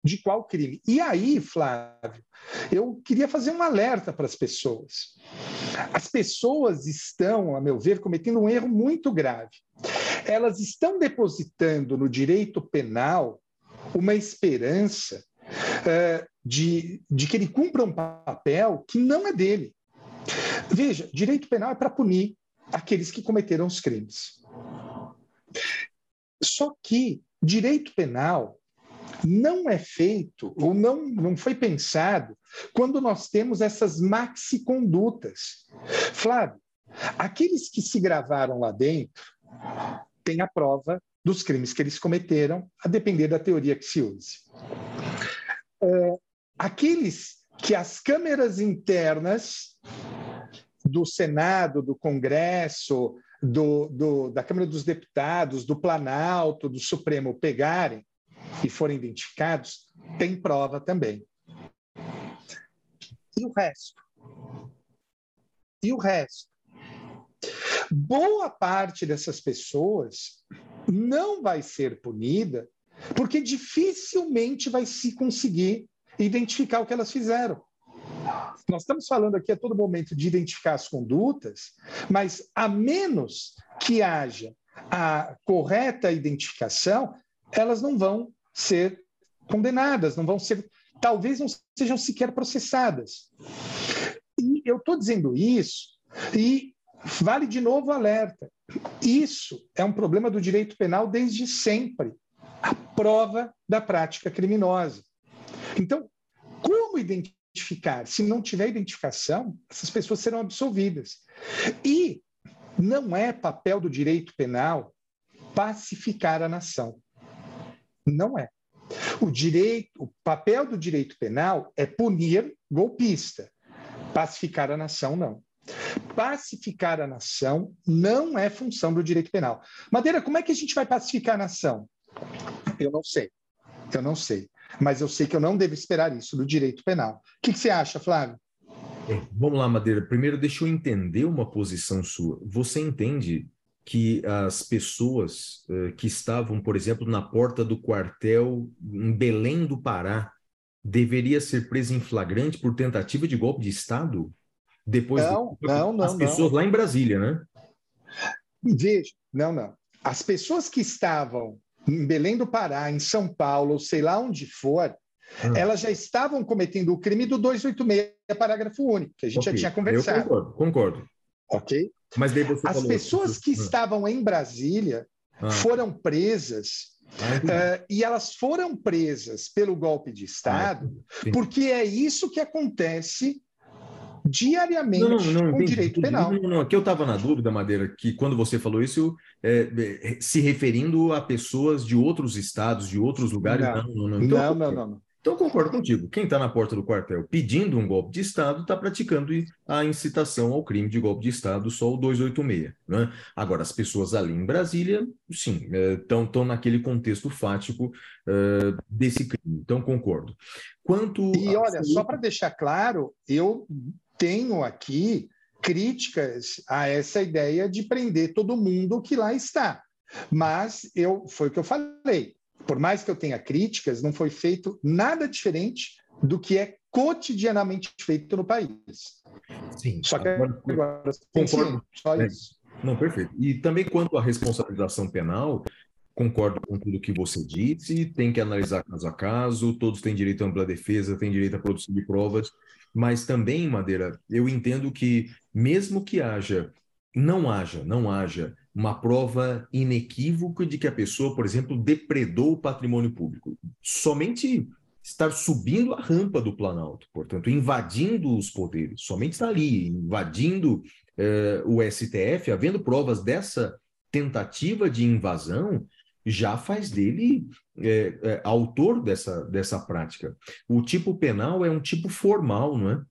Speaker 1: de qual crime. E aí, Flávio, eu queria fazer um alerta para as pessoas. As pessoas estão, a meu ver, cometendo um erro muito grave. Elas estão depositando no direito penal uma esperança de, de que ele cumpra um papel que não é dele. Veja, direito penal é para punir aqueles que cometeram os crimes. Só que direito penal não é feito ou não, não foi pensado quando nós temos essas maxi-condutas. Flávio, aqueles que se gravaram lá dentro têm a prova dos crimes que eles cometeram, a depender da teoria que se use é, aqueles que as câmeras internas do Senado, do Congresso, do, do, da Câmara dos Deputados, do Planalto, do Supremo pegarem e forem identificados, tem prova também. E o resto? e o resto. Boa parte dessas pessoas não vai ser punida porque dificilmente vai se conseguir identificar o que elas fizeram. Nós estamos falando aqui a todo momento de identificar as condutas, mas a menos que haja a correta identificação, elas não vão ser condenadas, não vão ser, talvez não sejam sequer processadas. E eu estou dizendo isso, e vale de novo o alerta. Isso é um problema do direito penal desde sempre a prova da prática criminosa. Então, como identificar? Se não tiver identificação, essas pessoas serão absolvidas. E não é papel do direito penal pacificar a nação. Não é. O direito, o papel do direito penal é punir golpista. Pacificar a nação não. Pacificar a nação não é função do direito penal. Madeira, como é que a gente vai pacificar a nação? Eu não sei. Eu não sei. Mas eu sei que eu não devo esperar isso do direito penal. O que, que você acha, Flávio?
Speaker 2: Vamos lá, Madeira. Primeiro, deixa eu entender uma posição sua. Você entende que as pessoas uh, que estavam, por exemplo, na porta do quartel em Belém do Pará, deveria ser presa em flagrante por tentativa de golpe de Estado? Depois
Speaker 1: não, de... não, não,
Speaker 2: as pessoas
Speaker 1: não.
Speaker 2: lá em Brasília, né?
Speaker 1: Veja, não, não. As pessoas que estavam em Belém do Pará, em São Paulo, sei lá onde for, hum. elas já estavam cometendo o crime do 286, parágrafo único, que a gente okay. já tinha conversado.
Speaker 2: Eu concordo, concordo.
Speaker 1: Ok?
Speaker 2: Mas daí você
Speaker 1: As
Speaker 2: falou...
Speaker 1: pessoas que hum. estavam em Brasília ah. foram presas Uh, e elas foram presas pelo golpe de Estado, ah, porque é isso que acontece diariamente não, não, não, com entendi, direito penal.
Speaker 2: Não, não, aqui eu estava na dúvida, Madeira, que quando você falou isso, é, é, se referindo a pessoas de outros estados, de outros lugares.
Speaker 1: Não, não, não. Então, não, não, não,
Speaker 2: Então, concordo contigo. Quem está na porta do quartel pedindo um golpe de Estado está praticando a incitação ao crime de golpe de Estado, só o 286. Né? Agora, as pessoas ali em Brasília, sim, estão é, naquele contexto fático é, desse crime. Então, concordo. Quanto
Speaker 1: e olha, só para deixar claro, eu tenho aqui críticas a essa ideia de prender todo mundo que lá está. Mas eu foi o que eu falei. Por mais que eu tenha críticas, não foi feito nada diferente do que é cotidianamente feito no país.
Speaker 2: Sim.
Speaker 1: Só que agora, agora
Speaker 2: concordo.
Speaker 1: só é. isso.
Speaker 2: Não, perfeito. E também quanto à responsabilização penal, concordo com tudo que você disse, tem que analisar caso a caso, todos têm direito à ampla defesa, têm direito à produção de provas, mas também, Madeira, eu entendo que mesmo que haja, não haja, não haja uma prova inequívoca de que a pessoa, por exemplo, depredou o patrimônio público, somente estar subindo a rampa do Planalto, portanto, invadindo os poderes, somente está ali, invadindo eh, o STF, havendo provas dessa tentativa de invasão, já faz dele é, é, autor dessa, dessa prática. O tipo penal é um tipo formal, não é?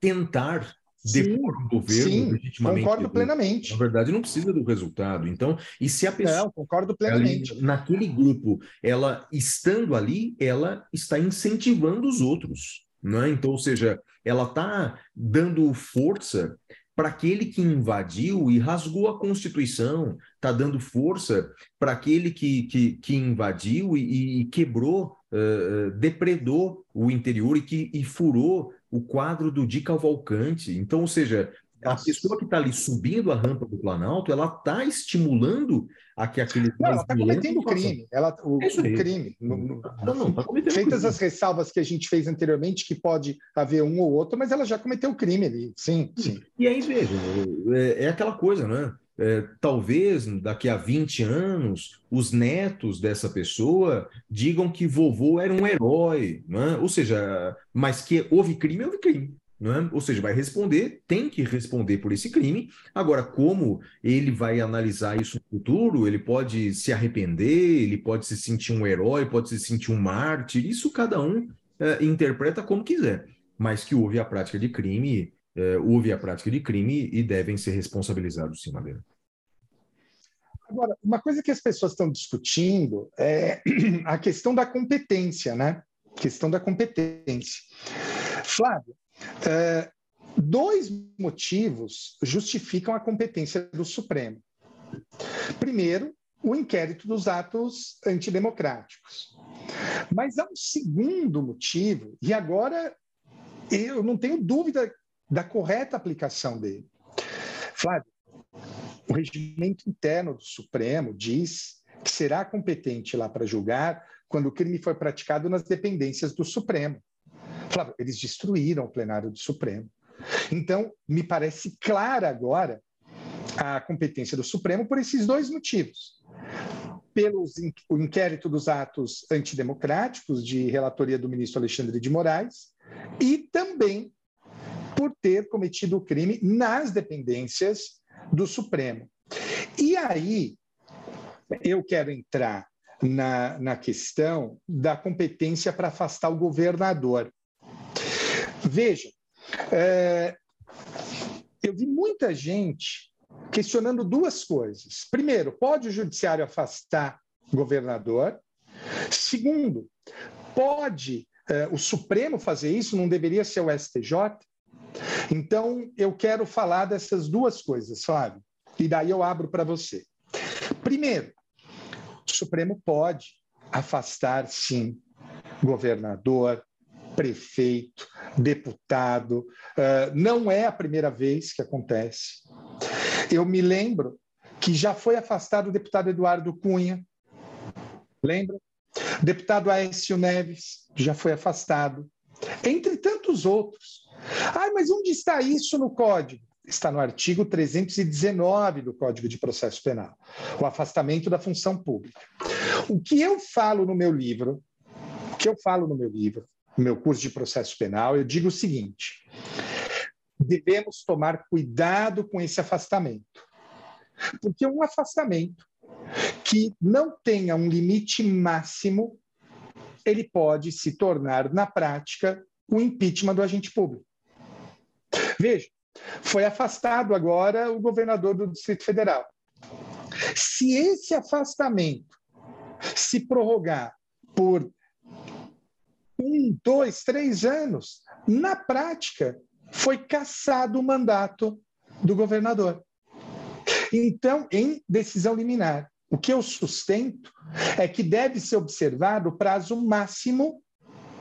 Speaker 2: Tentar depor o governo
Speaker 1: sim, legitimamente. Concordo plenamente.
Speaker 2: Na verdade, não precisa do resultado. Então, e se a pessoa. Não,
Speaker 1: concordo plenamente.
Speaker 2: Ali, naquele grupo, ela estando ali, ela está incentivando os outros. Não é? Então, ou seja, ela está dando força para aquele que invadiu e rasgou a Constituição, está dando força para aquele que, que, que invadiu e, e quebrou, uh, depredou o interior e que e furou o quadro do Di Cavalcante. Então, ou seja, a pessoa que está ali subindo a rampa do Planalto, ela está estimulando a que aquele.
Speaker 1: Não, ela está cometendo crime. Ela, o, é o crime. No, no, não, não, tá feitas crime. as ressalvas que a gente fez anteriormente, que pode haver um ou outro, mas ela já cometeu crime ali. Sim, sim.
Speaker 2: E aí, veja, é, é aquela coisa, né? É, talvez daqui a 20 anos os netos dessa pessoa digam que vovô era um herói, né? ou seja, mas que houve crime, houve crime. É? Ou seja, vai responder, tem que responder por esse crime. Agora, como ele vai analisar isso no futuro, ele pode se arrepender, ele pode se sentir um herói, pode se sentir um mártir, isso cada um é, interpreta como quiser. Mas que houve a prática de crime, é, houve a prática de crime e devem ser responsabilizados, sim, Madeira.
Speaker 1: Agora, uma coisa que as pessoas estão discutindo é (clears throat) a questão da competência, né? Questão da competência. Flávio, é, Dois motivos justificam a competência do Supremo. Primeiro, o inquérito dos atos antidemocráticos. Mas há um segundo motivo, e agora eu não tenho dúvida da correta aplicação dele. Flávio, o regimento interno do Supremo diz que será competente lá para julgar quando o crime foi praticado nas dependências do Supremo. Flávio, eles destruíram o plenário do Supremo. Então, me parece clara agora a competência do Supremo por esses dois motivos. Pelo inquérito dos atos antidemocráticos de relatoria do ministro Alexandre de Moraes e também por ter cometido o crime nas dependências do Supremo. E aí, eu quero entrar na, na questão da competência para afastar o governador. Veja, é, eu vi muita gente questionando duas coisas. Primeiro, pode o judiciário afastar governador? Segundo, pode é, o Supremo fazer isso? Não deveria ser o STJ? Então, eu quero falar dessas duas coisas, Flávio, e daí eu abro para você. Primeiro, o Supremo pode afastar, sim, governador, prefeito, deputado. Não é a primeira vez que acontece. Eu me lembro que já foi afastado o deputado Eduardo Cunha. Lembra? Deputado Aécio Neves já foi afastado. Entre tantos outros. Ah, mas onde está isso no código? Está no artigo 319 do Código de Processo Penal, o afastamento da função pública. O que eu falo no meu livro, o que eu falo no meu livro, no meu curso de processo penal, eu digo o seguinte: devemos tomar cuidado com esse afastamento. Porque um afastamento que não tenha um limite máximo, ele pode se tornar, na prática, o impeachment do agente público. Veja, foi afastado agora o governador do Distrito Federal. Se esse afastamento se prorrogar por um, dois, três anos, na prática, foi cassado o mandato do governador. Então, em decisão liminar, o que eu sustento é que deve ser observado o prazo máximo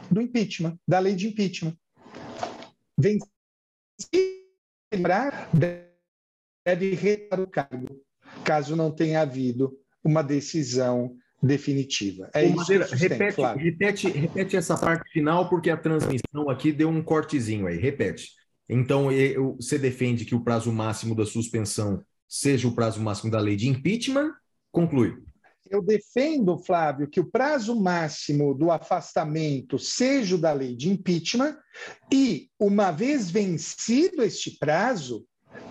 Speaker 1: do impeachment, da lei de impeachment. Lembrar, deve retirar o cargo, caso não tenha havido uma decisão definitiva. É Ô, isso Madeira,
Speaker 2: repete, repete, repete essa parte final, porque a transmissão aqui deu um cortezinho aí. Repete. Então, você defende que o prazo máximo da suspensão seja o prazo máximo da lei de impeachment? Conclui.
Speaker 1: Eu defendo, Flávio, que o prazo máximo do afastamento seja o da lei de impeachment e, uma vez vencido este prazo,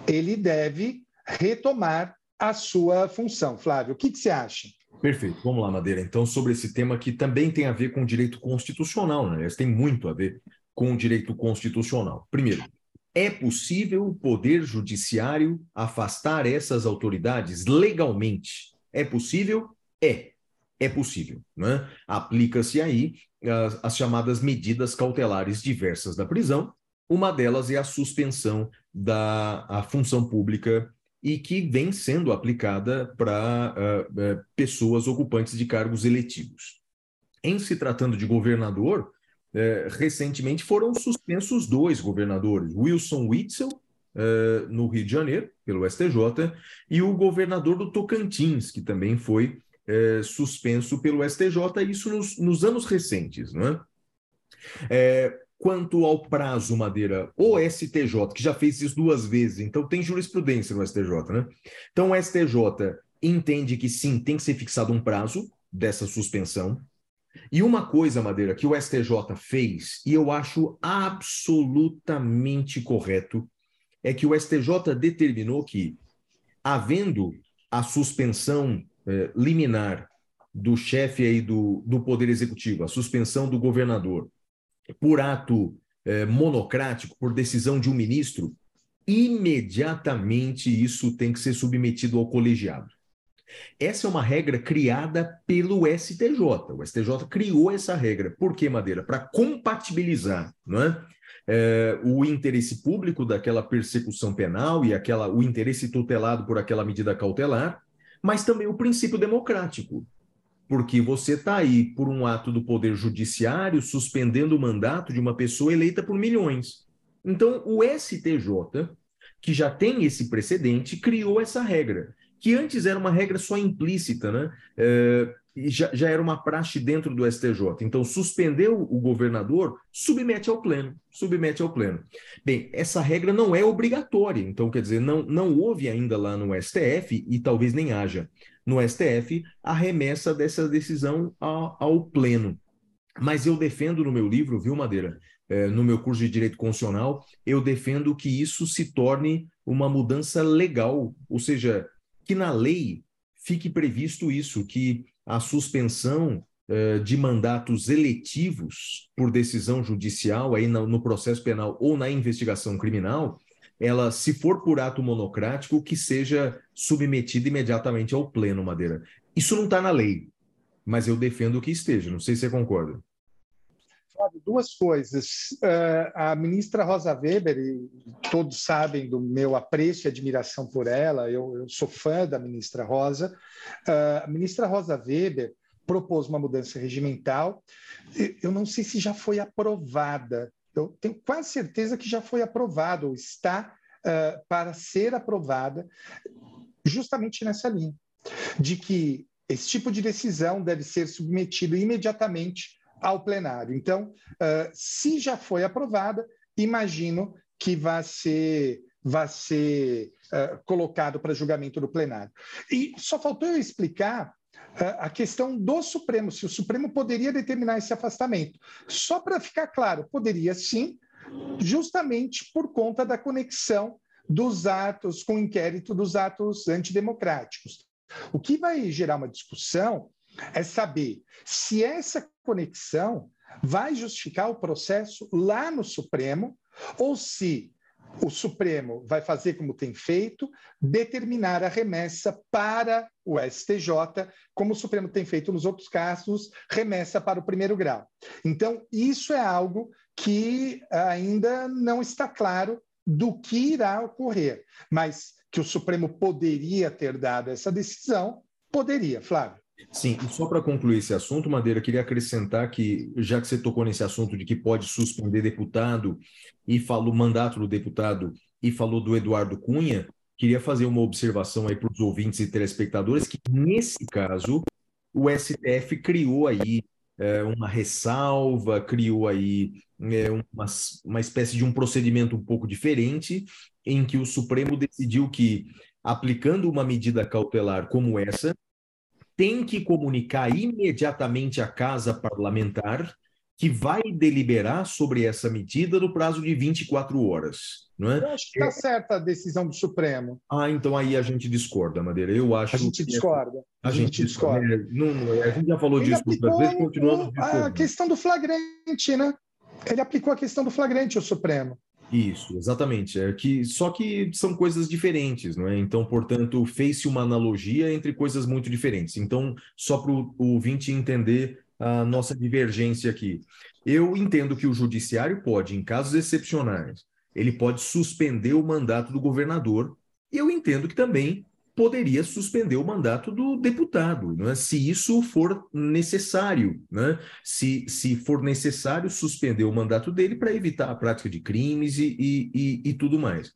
Speaker 1: ele deve retomar a sua função. Flávio, o que, que você acha?
Speaker 2: Perfeito. Vamos lá, Madeira. Então, sobre esse tema que também tem a ver com o direito constitucional, né? Tem muito a ver com o direito constitucional. Primeiro, é possível o Poder Judiciário afastar essas autoridades legalmente? É possível? É, é possível. Né? Aplica-se aí as, as chamadas medidas cautelares diversas da prisão. Uma delas é a suspensão da a função pública e que vem sendo aplicada para uh, uh, pessoas ocupantes de cargos eletivos. Em se tratando de governador, uh, recentemente foram suspensos dois governadores, Wilson Witzel, no Rio de Janeiro, pelo STJ, e o governador do Tocantins, que também foi suspenso pelo STJ, isso nos, nos anos recentes. Né? É, quanto ao prazo, Madeira, o STJ, que já fez isso duas vezes, então tem jurisprudência no STJ, né? Então o STJ entende que sim, tem que ser fixado um prazo dessa suspensão. E uma coisa, Madeira, que o STJ fez, e eu acho absolutamente correto, é que o STJ determinou que, havendo a suspensão é, liminar do chefe aí do, do Poder Executivo, a suspensão do governador, por ato é, monocrático, por decisão de um ministro, imediatamente isso tem que ser submetido ao colegiado. Essa é uma regra criada pelo STJ. O STJ criou essa regra. Por que, Madeira? Para compatibilizar não é? É, o interesse público daquela persecução penal e aquela, o interesse tutelado por aquela medida cautelar, mas também o princípio democrático. Porque você está aí por um ato do Poder Judiciário suspendendo o mandato de uma pessoa eleita por milhões. Então, o STJ, que já tem esse precedente, criou essa regra que antes era uma regra só implícita, né? É, já, já era uma praxe dentro do STJ. Então, suspendeu o governador, submete ao pleno, submete ao pleno. Bem, essa regra não é obrigatória, então, quer dizer, não, não houve ainda lá no STF, e talvez nem haja no STF, a remessa dessa decisão ao, pleno. Mas eu defendo no meu livro, viu, Madeira? É, no meu curso de Direito Constitucional, eu defendo que isso se torne uma mudança legal, ou seja, que na lei fique previsto isso, que a suspensão uh, de mandatos eletivos por decisão judicial aí no, no processo penal ou na investigação criminal, ela, se for por ato monocrático, que seja submetida imediatamente ao pleno, Madeira. Isso não está na lei, mas eu defendo que esteja. Não sei se você concorda.
Speaker 1: Duas coisas. Uh, a ministra Rosa Weber, e todos sabem do meu apreço e admiração por ela, eu, eu sou fã da ministra Rosa. Uh, a ministra Rosa Weber propôs uma mudança regimental. Eu não sei se já foi aprovada, eu tenho quase certeza que já foi aprovada, ou está uh, para ser aprovada, justamente nessa linha, de que esse tipo de decisão deve ser submetido imediatamente ao plenário. Então, uh, se já foi aprovada, imagino que vai ser, vai ser uh, colocado para julgamento do plenário. E só faltou eu explicar a questão do Supremo, se o Supremo poderia determinar esse afastamento. Só para ficar claro, poderia sim, justamente por conta da conexão dos atos com o inquérito dos atos antidemocráticos. O que vai gerar uma discussão é saber se essa conexão vai justificar o processo lá no Supremo ou se o Supremo vai fazer como tem feito, determinar a remessa para o STJ, como o Supremo tem feito nos outros casos, remessa para o primeiro grau. Então, isso é algo que ainda não está claro do que irá ocorrer, mas que o Supremo poderia ter dado essa decisão, poderia, Flávio.
Speaker 2: Sim, e só para concluir esse assunto, Madeira, queria acrescentar que, já que você tocou nesse assunto de que pode suspender deputado e falou mandato do deputado e falou do Eduardo Cunha, queria fazer uma observação aí para os ouvintes e telespectadores que, nesse caso, o STF criou aí é, uma ressalva, criou aí é, uma, uma espécie de um procedimento um pouco diferente, em que o Supremo decidiu que, aplicando uma medida cautelar como essa, tem que comunicar imediatamente à Casa Parlamentar que vai deliberar sobre essa medida no prazo de 24 horas. Não é?
Speaker 1: Eu acho que está certa a decisão do Supremo.
Speaker 2: Ah, então aí a gente discorda, Madeira. Eu acho.
Speaker 1: A gente
Speaker 2: que...
Speaker 1: discorda.
Speaker 2: A, a gente, gente discorda. É, não, a gente já falou Ele disso outras vezes, continuamos
Speaker 1: A questão do flagrante, né? Ele aplicou a questão do flagrante ao Supremo.
Speaker 2: Isso, exatamente. É que só que são coisas diferentes, não é? Então, portanto, fez-se uma analogia entre coisas muito diferentes. Então, só para o ouvinte entender a nossa divergência aqui. Eu entendo que o judiciário pode, em casos excepcionais, ele pode suspender o mandato do governador. Eu entendo que também poderia suspender o mandato do deputado, né? se isso for necessário, né? se, se for necessário suspender o mandato dele para evitar a prática de crimes e, e, e, e tudo mais.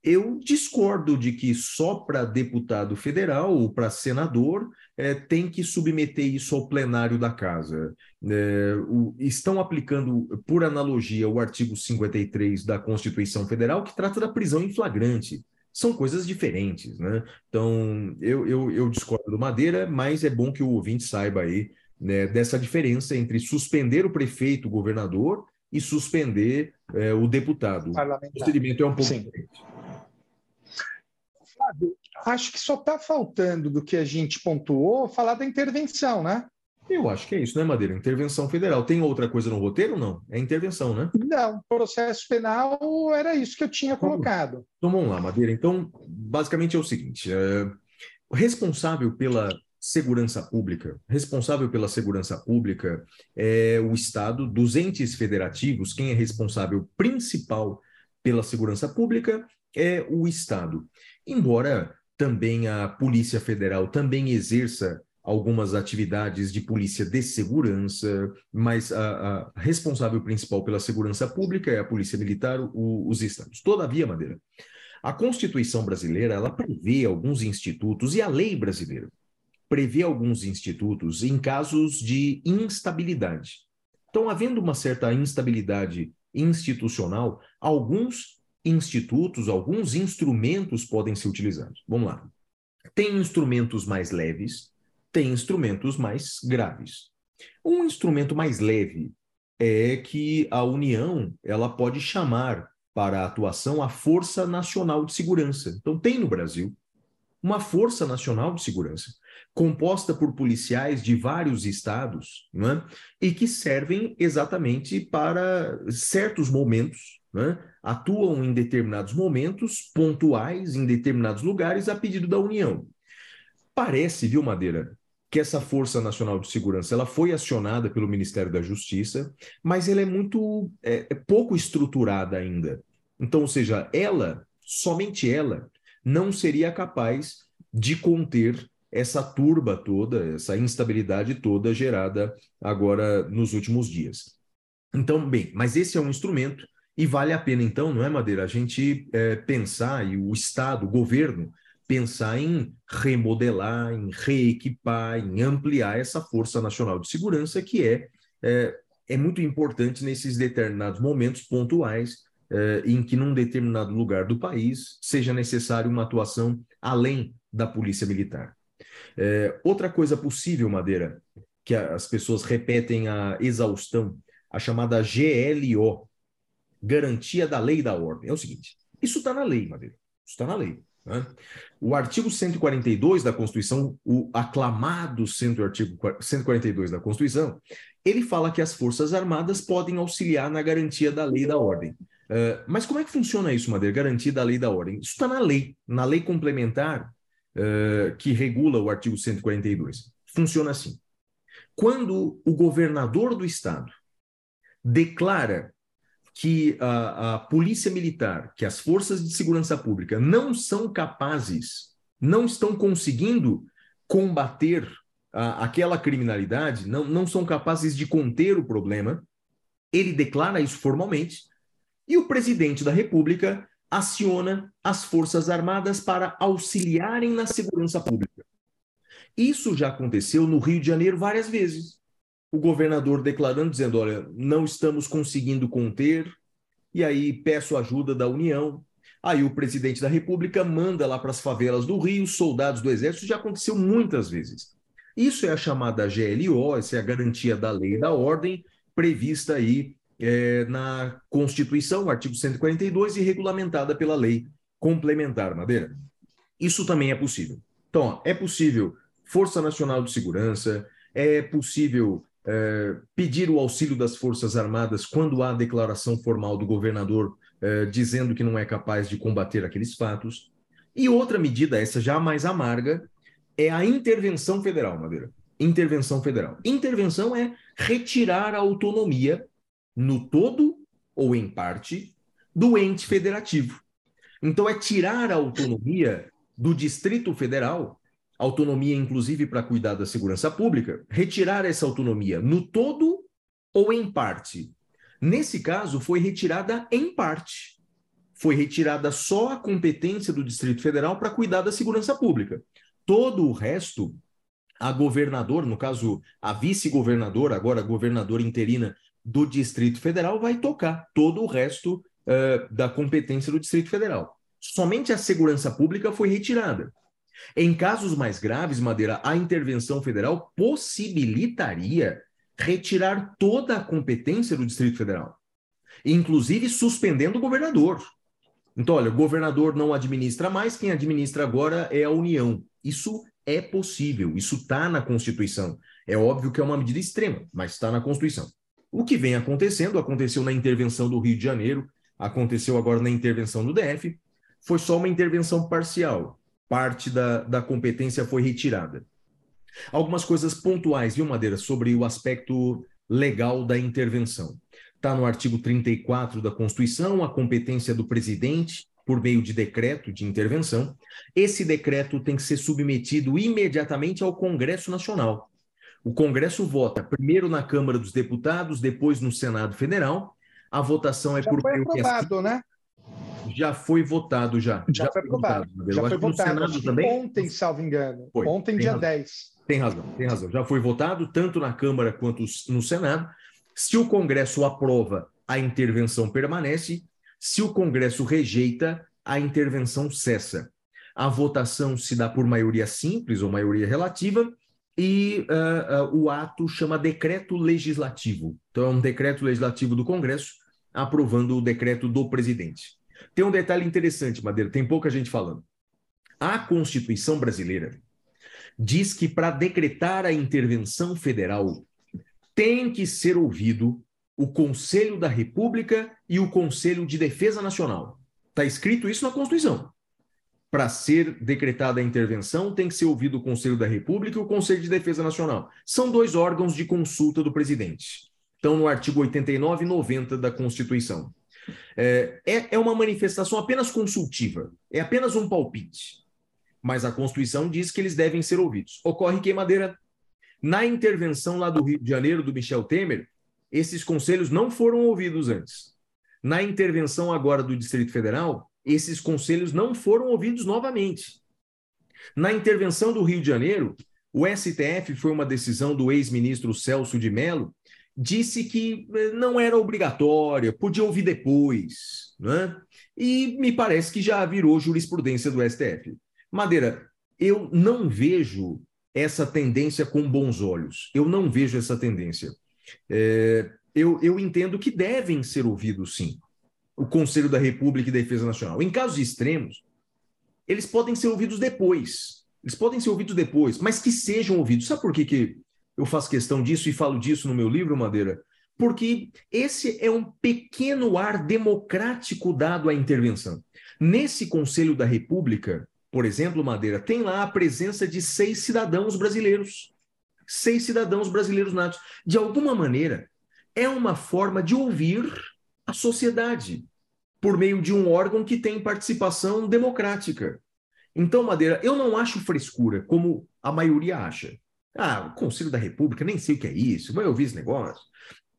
Speaker 2: Eu discordo de que só para deputado federal ou para senador é, tem que submeter isso ao plenário da casa. É, o, estão aplicando, por analogia, o artigo 53 da Constituição Federal, que trata da prisão em flagrante são coisas diferentes, né? Então, eu, eu, eu discordo do Madeira, mas é bom que o ouvinte saiba aí né, dessa diferença entre suspender o prefeito, o governador, e suspender é, o deputado. O procedimento é um pouco Sim. diferente.
Speaker 1: Fábio, acho que só está faltando do que a gente pontuou falar da intervenção, né?
Speaker 2: Eu acho que é isso, né, Madeira? Intervenção federal. Tem outra coisa no roteiro ou não? É intervenção, né?
Speaker 1: Não, processo penal era isso que eu tinha colocado.
Speaker 2: Então vamos lá, Madeira. Então, basicamente é o seguinte: é, responsável pela segurança pública, responsável pela segurança pública é o Estado, dos entes federativos, quem é responsável principal pela segurança pública é o Estado. Embora também a Polícia Federal também exerça algumas atividades de polícia de segurança, mas a, a responsável principal pela segurança pública é a Polícia Militar, o, os estados. Todavia, Madeira, a Constituição brasileira ela prevê alguns institutos e a lei brasileira prevê alguns institutos em casos de instabilidade. Então, havendo uma certa instabilidade institucional, alguns institutos, alguns instrumentos podem ser utilizados. Vamos lá. Tem instrumentos mais leves, tem instrumentos mais graves. Um instrumento mais leve é que a União ela pode chamar para a atuação a Força Nacional de Segurança. Então, tem no Brasil uma Força Nacional de Segurança, composta por policiais de vários estados, né, e que servem exatamente para certos momentos, né, atuam em determinados momentos pontuais, em determinados lugares, a pedido da União. Parece, viu, Madeira, que essa Força Nacional de Segurança ela foi acionada pelo Ministério da Justiça, mas ela é muito é, é pouco estruturada ainda. Então, ou seja, ela, somente ela, não seria capaz de conter essa turba toda, essa instabilidade toda gerada agora nos últimos dias. Então, bem, mas esse é um instrumento e vale a pena, então, não é, Madeira, a gente é, pensar e o Estado, o governo, pensar em remodelar, em reequipar, em ampliar essa Força Nacional de Segurança, que é, é, é muito importante nesses determinados momentos pontuais é, em que, num determinado lugar do país, seja necessário uma atuação além da Polícia Militar. É, outra coisa possível, Madeira, que as pessoas repetem a exaustão, a chamada GLO, Garantia da Lei e da Ordem, é o seguinte: isso está na lei, Madeira, isso está na lei. Né? O artigo 142 da Constituição, o aclamado centro artigo 142 da Constituição, ele fala que as Forças Armadas podem auxiliar na garantia da lei e da ordem. Uh, mas como é que funciona isso, Madeira? Garantia da lei e da ordem? Isso está na lei, na lei complementar uh, que regula o artigo 142. Funciona assim. Quando o governador do estado declara que a, a polícia militar, que as forças de segurança pública não são capazes, não estão conseguindo combater a, aquela criminalidade, não, não são capazes de conter o problema, ele declara isso formalmente, e o presidente da República aciona as Forças Armadas para auxiliarem na segurança pública. Isso já aconteceu no Rio de Janeiro várias vezes o governador declarando, dizendo: olha, não estamos conseguindo conter, e aí peço ajuda da União. Aí o presidente da República manda lá para as favelas do Rio soldados do Exército, já aconteceu muitas vezes. Isso é a chamada GLO, essa é a garantia da lei e da ordem, prevista aí é, na Constituição, artigo 142, e regulamentada pela lei complementar, Madeira. Isso também é possível. Então, ó, é possível Força Nacional de Segurança, é possível pedir o auxílio das Forças Armadas quando há declaração formal do governador é, dizendo que não é capaz de combater aqueles fatos. E outra medida, essa já mais amarga, é a intervenção federal, Madeira. Intervenção federal. Intervenção é retirar a autonomia, no todo ou em parte, do ente federativo. Então, é tirar a autonomia do Distrito Federal autonomia, inclusive, para cuidar da segurança pública, retirar essa autonomia no todo ou em parte. Nesse caso, foi retirada em parte. Foi retirada só a competência do Distrito Federal para cuidar da segurança pública. Todo o resto, a governador, no caso, a vice-governadora, agora governadora interina do Distrito Federal, vai tocar todo o resto uh, da competência do Distrito Federal. Somente a segurança pública foi retirada. Em casos mais graves, Madeira, a intervenção federal possibilitaria retirar toda a competência do Distrito Federal, inclusive suspendendo o governador. Então, olha, o governador não administra mais, quem administra agora é a União. Isso é possível, isso está na Constituição. É óbvio que é uma medida extrema, mas está na Constituição. O que vem acontecendo, aconteceu na intervenção do Rio de Janeiro, aconteceu agora na intervenção do DF, foi só uma intervenção parcial parte da, da competência foi retirada. Algumas coisas pontuais, viu, Madeira, sobre o aspecto legal da intervenção. Está no artigo 34 da Constituição, a competência do presidente por meio de decreto de intervenção. Esse decreto tem que ser submetido imediatamente ao Congresso Nacional. O Congresso vota primeiro na Câmara dos Deputados, depois no Senado Federal. A votação é
Speaker 1: já
Speaker 2: por
Speaker 1: foi aprovado, né?
Speaker 2: Já foi votado, já.
Speaker 1: Já, já foi aprovado. Votado, já foi votado. também... Ontem, salvo engano. Foi. Ontem, dia razão. 10.
Speaker 2: Tem razão, tem razão. Já foi votado tanto na Câmara quanto no Senado. Se o Congresso aprova, a intervenção permanece. Se o Congresso rejeita, a intervenção cessa. A votação se dá por maioria simples ou maioria relativa e uh, uh, o ato chama decreto legislativo. Então, é um decreto legislativo do Congresso aprovando o decreto do presidente. Tem um detalhe interessante, Madeira, tem pouca gente falando. A Constituição brasileira diz que para decretar a intervenção federal tem que ser ouvido o Conselho da República e o Conselho de Defesa Nacional. Está escrito isso na Constituição para ser decretada a intervenção, tem que ser ouvido o Conselho da República e o Conselho de Defesa Nacional. São dois órgãos de consulta do presidente. Estão no artigo 89 e 90 da Constituição. É, é, é uma manifestação apenas consultiva, é apenas um palpite. Mas a Constituição diz que eles devem ser ouvidos. Ocorre que, Madeira, na intervenção lá do Rio de Janeiro, do Michel Temer, esses conselhos não foram ouvidos antes. Na intervenção agora do Distrito Federal, esses conselhos não foram ouvidos novamente. Na intervenção do Rio de Janeiro, o STF foi uma decisão do ex-ministro Celso de Mello, disse que eh, não era obrigatória, podia ouvir depois, né? E me parece que já virou jurisprudência do STF. Madeira, eu não vejo essa tendência com bons olhos. Eu não vejo essa tendência. É, eu, eu entendo que devem ser ouvidos, sim o Conselho da República e Defesa Nacional. Em casos extremos, eles podem ser ouvidos depois. Eles podem ser ouvidos depois, mas que sejam ouvidos. Sabe por que, que eu faço questão disso e falo disso no meu livro, Madeira? Porque esse é um pequeno ar democrático dado à intervenção. Nesse Conselho da República, por exemplo, Madeira, tem lá a presença de seis cidadãos brasileiros. Seis cidadãos brasileiros natos. De alguma maneira, é uma forma de ouvir a sociedade, por meio de um órgão que tem participação democrática. Então, Madeira, eu não acho frescura, como a maioria acha. Ah, Conselho da República, nem sei o que é isso, vai ouvir esse negócio.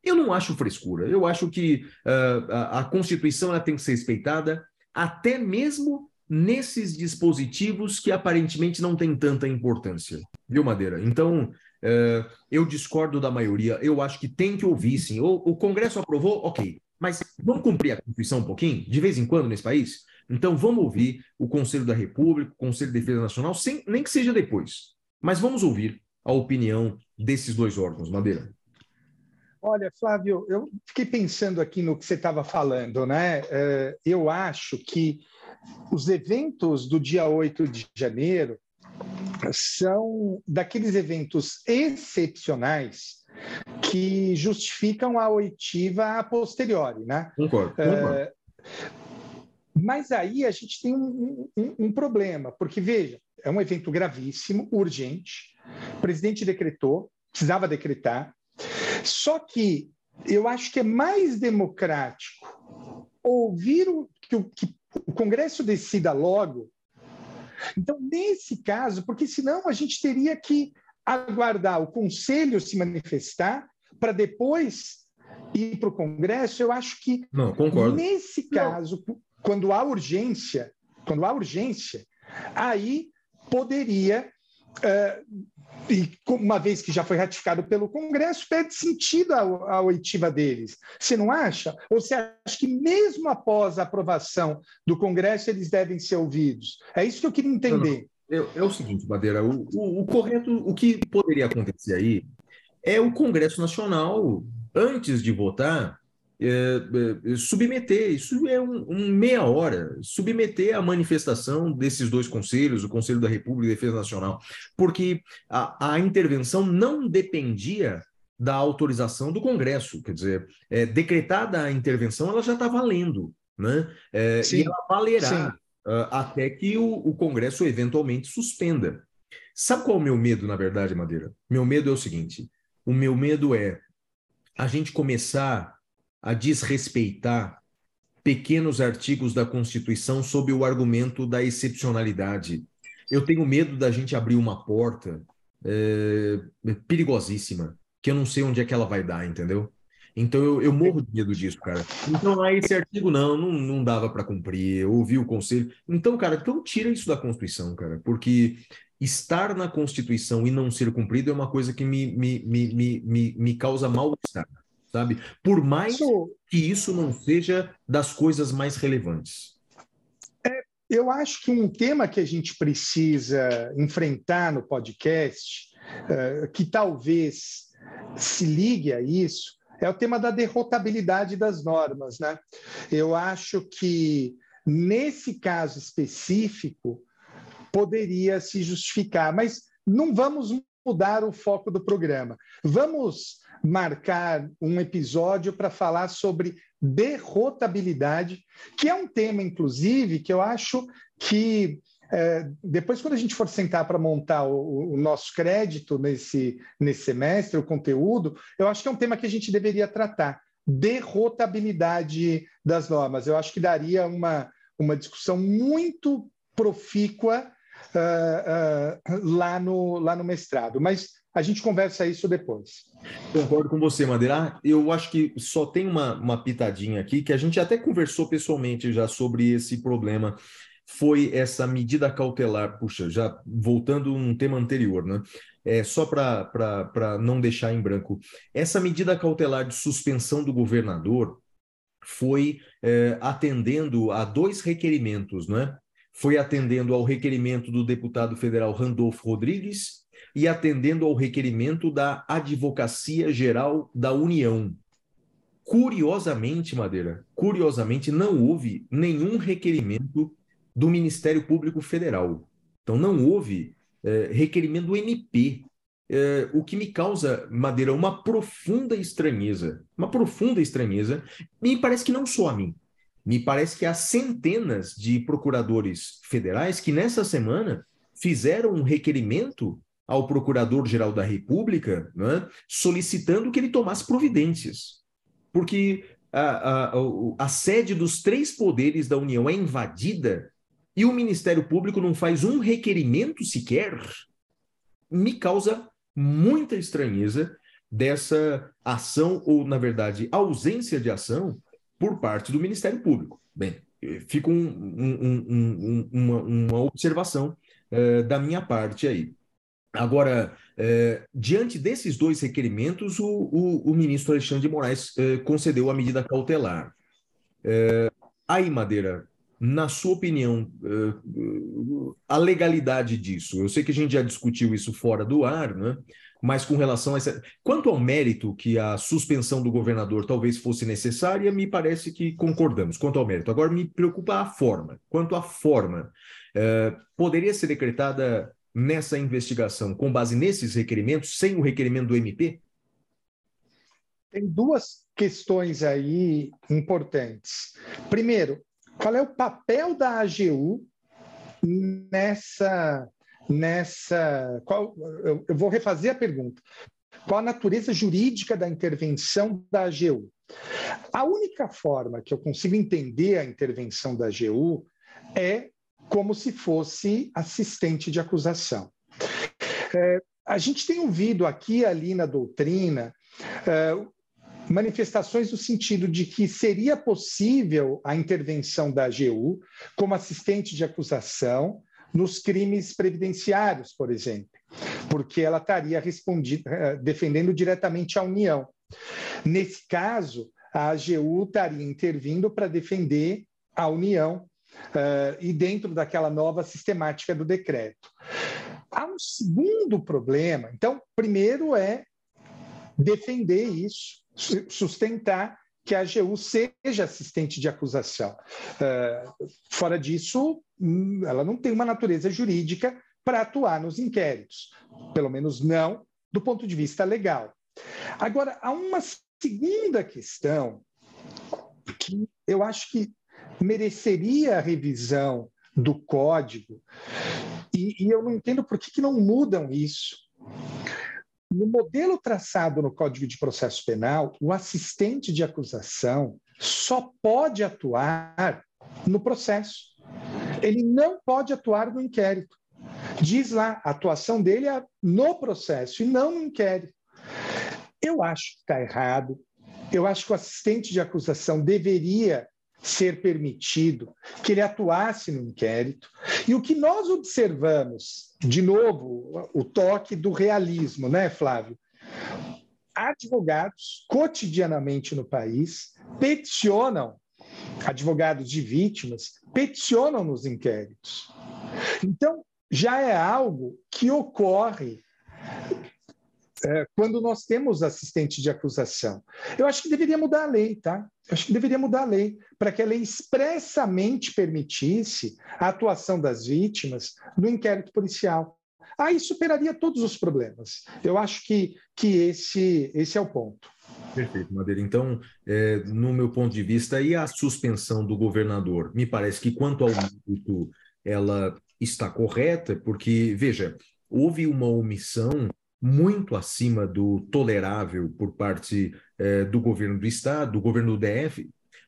Speaker 2: Eu não acho frescura. Eu acho que uh, a, a Constituição ela tem que ser respeitada, até mesmo nesses dispositivos que aparentemente não têm tanta importância. Viu, Madeira? Então, uh, eu discordo da maioria. Eu acho que tem que ouvir, sim. O, o Congresso aprovou? Ok. Mas vamos cumprir a Constituição um pouquinho, de vez em quando, nesse país? Então vamos ouvir o Conselho da República, o Conselho de Defesa Nacional, sem, nem que seja depois. Mas vamos ouvir a opinião desses dois órgãos, Madeira.
Speaker 1: Olha, Flávio, eu fiquei pensando aqui no que você estava falando, né? É, eu acho que os eventos do dia 8 de janeiro são daqueles eventos excepcionais que justificam a oitiva a posteriori, né?
Speaker 2: Concordo. concordo. É,
Speaker 1: mas aí a gente tem um, um, um, problema, porque, veja, é um evento gravíssimo, urgente, o presidente decretou, precisava decretar, só que eu acho que é mais democrático ouvir o, que, o, que o Congresso decida logo. Então, nesse caso, porque senão a gente teria que aguardar o Conselho se manifestar para depois ir para o Congresso, eu acho que
Speaker 2: Não, concordo.
Speaker 1: nesse caso, Não. quando há urgência, quando há urgência, aí poderia e uma vez que já foi ratificado pelo Congresso, perde sentido a, a oitiva deles. Você não acha? Ou você acha que mesmo após a aprovação do Congresso eles devem ser ouvidos? É isso que eu queria entender.
Speaker 2: Não, não. É, é, o seguinte, Madeira, o, o, o correto, o que poderia acontecer aí é o Congresso Nacional, antes de votar, é, é, submeter, isso é um, um, meia hora, submeter a manifestação desses dois conselhos, o Conselho da República e Defesa Nacional, porque a, a intervenção não dependia da autorização do Congresso, quer dizer, é, decretada a intervenção, ela já está valendo, né? É, e ela valerá. Sim uh, até que o, o Congresso eventualmente suspenda. Sabe qual é o meu medo, na verdade, Madeira? Meu medo é o seguinte: o meu medo é a gente começar a desrespeitar pequenos artigos da Constituição sob o argumento da excepcionalidade. Eu tenho medo da gente abrir uma porta é, perigosíssima, que eu não sei onde é que ela vai dar, entendeu? Então eu, eu morro de medo disso, cara. Então aí esse artigo não, não, não dava para cumprir, eu ouvi o conselho. Então, cara, então tira isso da Constituição, cara, porque estar na Constituição e não ser cumprido é uma coisa que me, me, me, me, me causa mal-estar, sabe? Por mais que isso não seja das coisas mais relevantes.
Speaker 1: É, eu acho que um tema que a gente precisa enfrentar no podcast, uh, que talvez se ligue a isso, é o tema da derrotabilidade das normas. Né? Eu acho que, nesse caso específico, poderia se justificar, mas não vamos mudar o foco do programa. Vamos marcar um episódio para falar sobre derrotabilidade, que é um tema, inclusive, que eu acho que é, depois, quando a gente for sentar para montar o, o, nosso crédito nesse, nesse semestre, o conteúdo, eu acho que é um tema que a gente deveria tratar. Derrotabilidade das normas. Eu acho que daria uma, uma discussão muito profícua uh, uh, lá, no, lá no mestrado. Mas a gente conversa isso depois.
Speaker 2: Concordo com você, Madeira. Eu acho que só tem uma, uma pitadinha aqui, que a gente até conversou pessoalmente já sobre esse problema foi essa medida cautelar, puxa, já voltando um tema anterior, né? É, só para não deixar em branco. Essa medida cautelar de suspensão do governador foi é, atendendo a dois requerimentos, né? Foi atendendo ao requerimento do deputado federal Randolfo Rodrigues e atendendo ao requerimento da Advocacia Geral da União. Curiosamente, Madeira, curiosamente, não houve nenhum requerimento do Ministério Público Federal. Então, não houve é, requerimento do MP, é, o que me causa, Madeira, uma profunda estranheza. Uma profunda estranheza. Me parece que não só a mim. Me parece que há centenas de procuradores federais que, nessa semana, fizeram um requerimento ao Procurador-Geral da República, né, solicitando que ele tomasse providências. Porque a, a, a, sede dos três poderes da União é invadida e o Ministério Público não faz um requerimento sequer, me causa muita estranheza dessa ação, ou, na verdade, ausência de ação por parte do Ministério Público. Bem, fica um, um, um, uma, uma, observação uh, da minha parte aí. Agora, uh, diante desses dois requerimentos, o, o, o ministro Alexandre de Moraes uh, concedeu a medida cautelar. aí, Madeira, na sua opinião, eh, a legalidade disso? Eu sei que a gente já discutiu isso fora do ar, né? mas com relação a essa. Quanto ao mérito que a suspensão do governador talvez fosse necessária, me parece que concordamos. Quanto ao mérito. Agora me preocupa a forma. Quanto à forma, eh, poderia ser decretada nessa investigação com base nesses requerimentos, sem o requerimento do MP?
Speaker 1: Tem duas questões aí importantes. Primeiro, qual é o papel da AGU nessa. nessa qual, eu, eu vou refazer a pergunta. Qual a natureza jurídica da intervenção da AGU? A única forma que eu consigo entender a intervenção da AGU é como se fosse assistente de acusação. É, a gente tem ouvido aqui ali na doutrina é, manifestações no sentido de que seria possível a intervenção da AGU como assistente de acusação nos crimes previdenciários, por exemplo, porque ela estaria eh, defendendo diretamente a União. Nesse caso, a AGU estaria intervindo para defender a União uh, e dentro daquela nova sistemática do decreto. Há um segundo problema. Então, primeiro é defender isso, sustentar que a AGU seja assistente de acusação. Uh, fora disso, hum, ela não tem uma natureza jurídica para atuar nos inquéritos, pelo menos não do ponto de vista legal. Agora, há uma segunda questão que eu acho que mereceria a revisão do código, e, e eu não entendo por que, que não mudam isso. No modelo traçado no Código de Processo Penal, o assistente de acusação só pode atuar no processo. Ele não pode atuar no inquérito. Diz lá, a atuação dele é no processo e não no inquérito. Eu acho que está errado. Eu acho que o assistente de acusação deveria ser permitido que ele atuasse no inquérito. E o que nós observamos, de novo, o toque do realismo, né, Flávio? Advogados, cotidianamente no país, peticionam, advogados de vítimas, peticionam nos inquéritos. Então, já é algo que ocorre é, quando nós temos assistente de acusação. Eu acho que deveria mudar a lei, tá? Acho que deveria mudar a lei para que a lei expressamente permitisse a atuação das vítimas no inquérito policial. Aí superaria todos os problemas. Eu acho que, que esse, esse é o ponto.
Speaker 2: Perfeito, Madeira. Então, é, no meu ponto de vista, e a suspensão do governador? Me parece que, quanto ao mérito, ela está correta, porque, veja, houve uma omissão muito acima do tolerável por parte é, do governo do Estado, do governo do DF,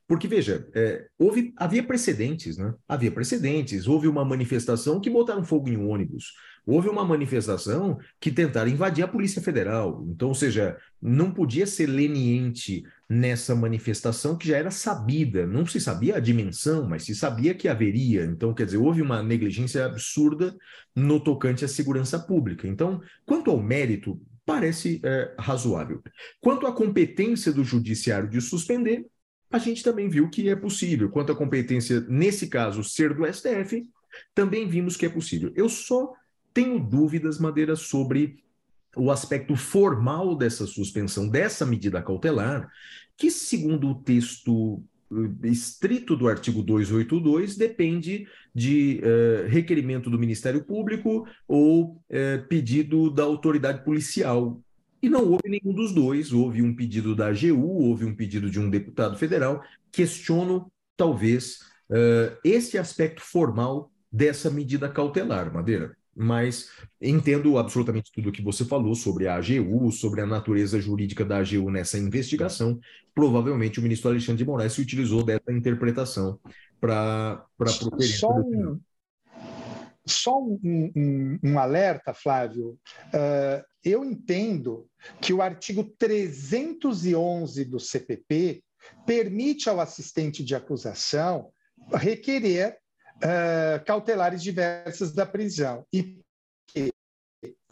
Speaker 2: porque, veja, é, houve, havia precedentes, né? Havia precedentes. Houve uma manifestação que botaram fogo em um ônibus. Houve uma manifestação que tentaram invadir a Polícia Federal. Então, ou seja, não podia ser leniente nessa manifestação que já era sabida. Não se sabia a dimensão, mas se sabia que haveria. Então, quer dizer, houve uma negligência absurda no tocante à segurança pública. Então, quanto ao mérito, parece é, razoável. Quanto à competência do judiciário de suspender, a gente também viu que é possível. Quanto à competência, nesse caso, ser do STF, também vimos que é possível. Eu só tenho dúvidas, Madeira, sobre o aspecto formal dessa suspensão, dessa medida cautelar, que, segundo o texto eh, estrito do artigo 282, depende de uh, requerimento do Ministério Público ou uh, pedido da autoridade policial. E não houve nenhum dos dois, houve um pedido da AGU, houve um pedido de um deputado federal. Questiono, talvez, uh, esse aspecto formal dessa medida cautelar, Madeira mas entendo absolutamente tudo o que você falou sobre a AGU, sobre a natureza jurídica da AGU nessa investigação. Provavelmente o ministro Alexandre de Moraes se utilizou dessa interpretação para proferir.
Speaker 1: Só um, só um, um, um, alerta, Flávio. Uh, eu entendo que o artigo 311 do CPP permite ao assistente de acusação requerer uh, cautelares diversas da prisão. E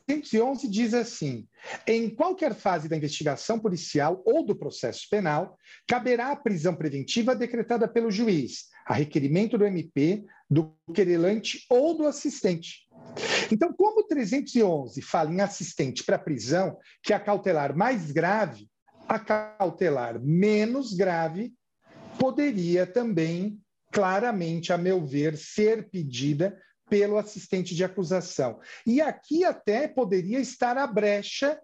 Speaker 1: 111 diz assim: em qualquer fase da investigação policial ou do processo penal, caberá a prisão preventiva decretada pelo juiz, a requerimento do MP, do querelante ou do assistente. Então, como o 311 fala em assistente para prisão, que é a cautelar mais grave, a cautelar menos grave poderia também claramente, a meu ver, ser pedida pelo assistente de acusação. E aqui até poderia estar a brecha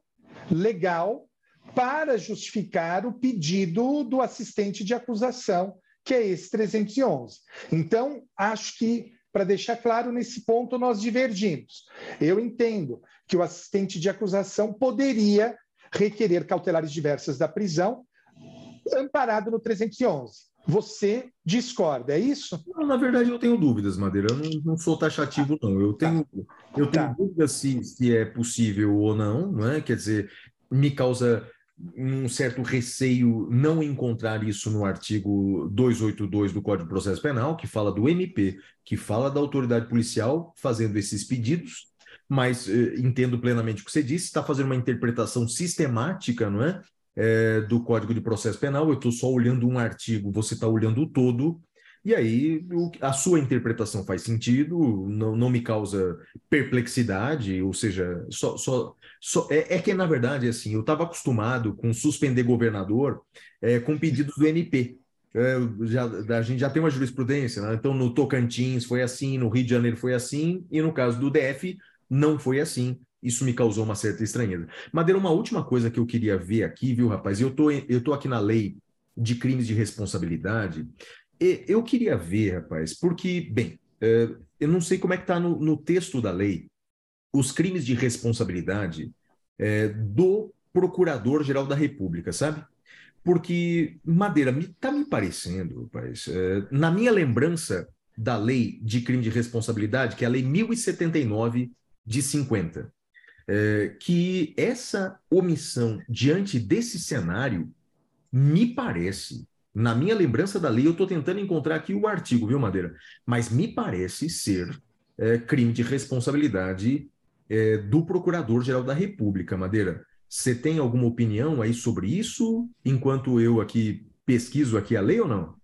Speaker 1: legal para justificar o pedido do assistente de acusação, que é esse 311. Então, acho que, para deixar claro nesse ponto, nós divergimos. Eu entendo que o assistente de acusação poderia requerer cautelares diversas da prisão, amparado no 311. Você discorda, é isso?
Speaker 2: Não, na verdade, eu tenho dúvidas, Madeira. Eu não, não sou taxativo, não. Eu tenho, tá. eu tenho tá. dúvidas se, se é possível ou não, não é? Quer dizer, me causa um certo receio não encontrar isso no artigo 282 do Código de Processo Penal, que fala do MP, que fala da autoridade policial fazendo esses pedidos, mas eh, entendo plenamente o que você disse, está fazendo uma interpretação sistemática, não é? É, do Código de Processo Penal, eu estou só olhando um artigo, você está olhando o todo, e aí o, a sua interpretação faz sentido, não, não me causa perplexidade, ou seja, só, só, só é, é que na verdade assim, eu estava acostumado com suspender governador é, com pedidos do MP. É, já, a gente já tem uma jurisprudência, né? então no Tocantins foi assim, no Rio de Janeiro foi assim, e no caso do DF não foi assim. Isso me causou uma certa estranheza. Madeira, uma última coisa que eu queria ver aqui, viu, rapaz? Eu tô, eu tô aqui na lei de crimes de responsabilidade. E eu queria ver, rapaz, porque, bem, é, eu não sei como é que está no, no, texto da lei os crimes de responsabilidade é, do Procurador-Geral da República, sabe? Porque, Madeira, me, tá me parecendo, rapaz, é, na minha lembrança da lei de crime de responsabilidade, que é a lei 1079 de 50, é, que essa omissão diante desse cenário me parece, na minha lembrança da lei, eu estou tentando encontrar aqui o artigo, viu, Madeira? Mas me parece ser é, crime de responsabilidade é, do Procurador-Geral da República, Madeira. Você tem alguma opinião aí sobre isso, enquanto eu aqui pesquiso aqui a lei ou não?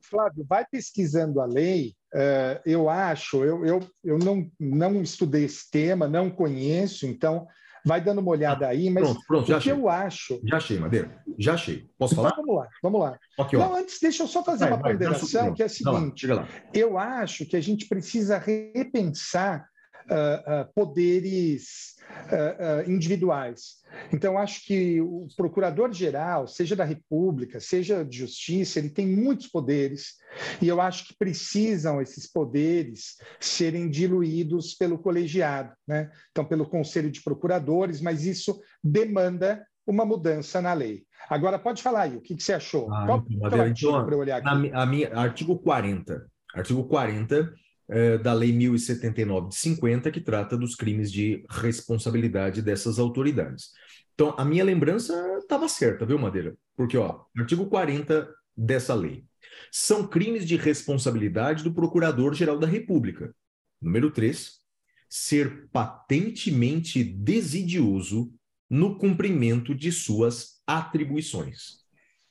Speaker 1: Flávio, vai pesquisando a lei. Uh, eu acho, eu, eu, eu não, não estudei esse tema, não conheço, então vai dando uma olhada aí, mas
Speaker 2: pronto, pronto, o
Speaker 1: achei. que eu acho.
Speaker 2: Já achei, Madeira. Já achei. Posso falar?
Speaker 1: Então, vamos lá, vamos lá.
Speaker 2: Aqui,
Speaker 1: não, antes, deixa eu só fazer vai, uma vai, ponderação, que é a seguinte: lá, lá. eu acho que a gente precisa repensar uh, uh, poderes uh, individuais. Então, acho que o procurador-geral, seja da República, seja de Justiça, ele tem muitos poderes, e eu acho que precisam esses poderes serem diluídos pelo colegiado, né? então, pelo Conselho de Procuradores, mas isso demanda uma mudança na lei. Agora, pode falar aí, o que, que você achou?
Speaker 2: Ah, Qual então, é o artigo então, para olhar aqui? A, a minha, artigo 40. Artigo 40 é, da Lei 1079 de 50, que trata dos crimes de responsabilidade dessas autoridades. Então, a minha lembrança estava certa, viu, Madeira? Porque, ó, artigo 40 dessa lei. São crimes de responsabilidade do Procurador-Geral da República. Número 3, ser patentemente desidioso no cumprimento de suas atribuições.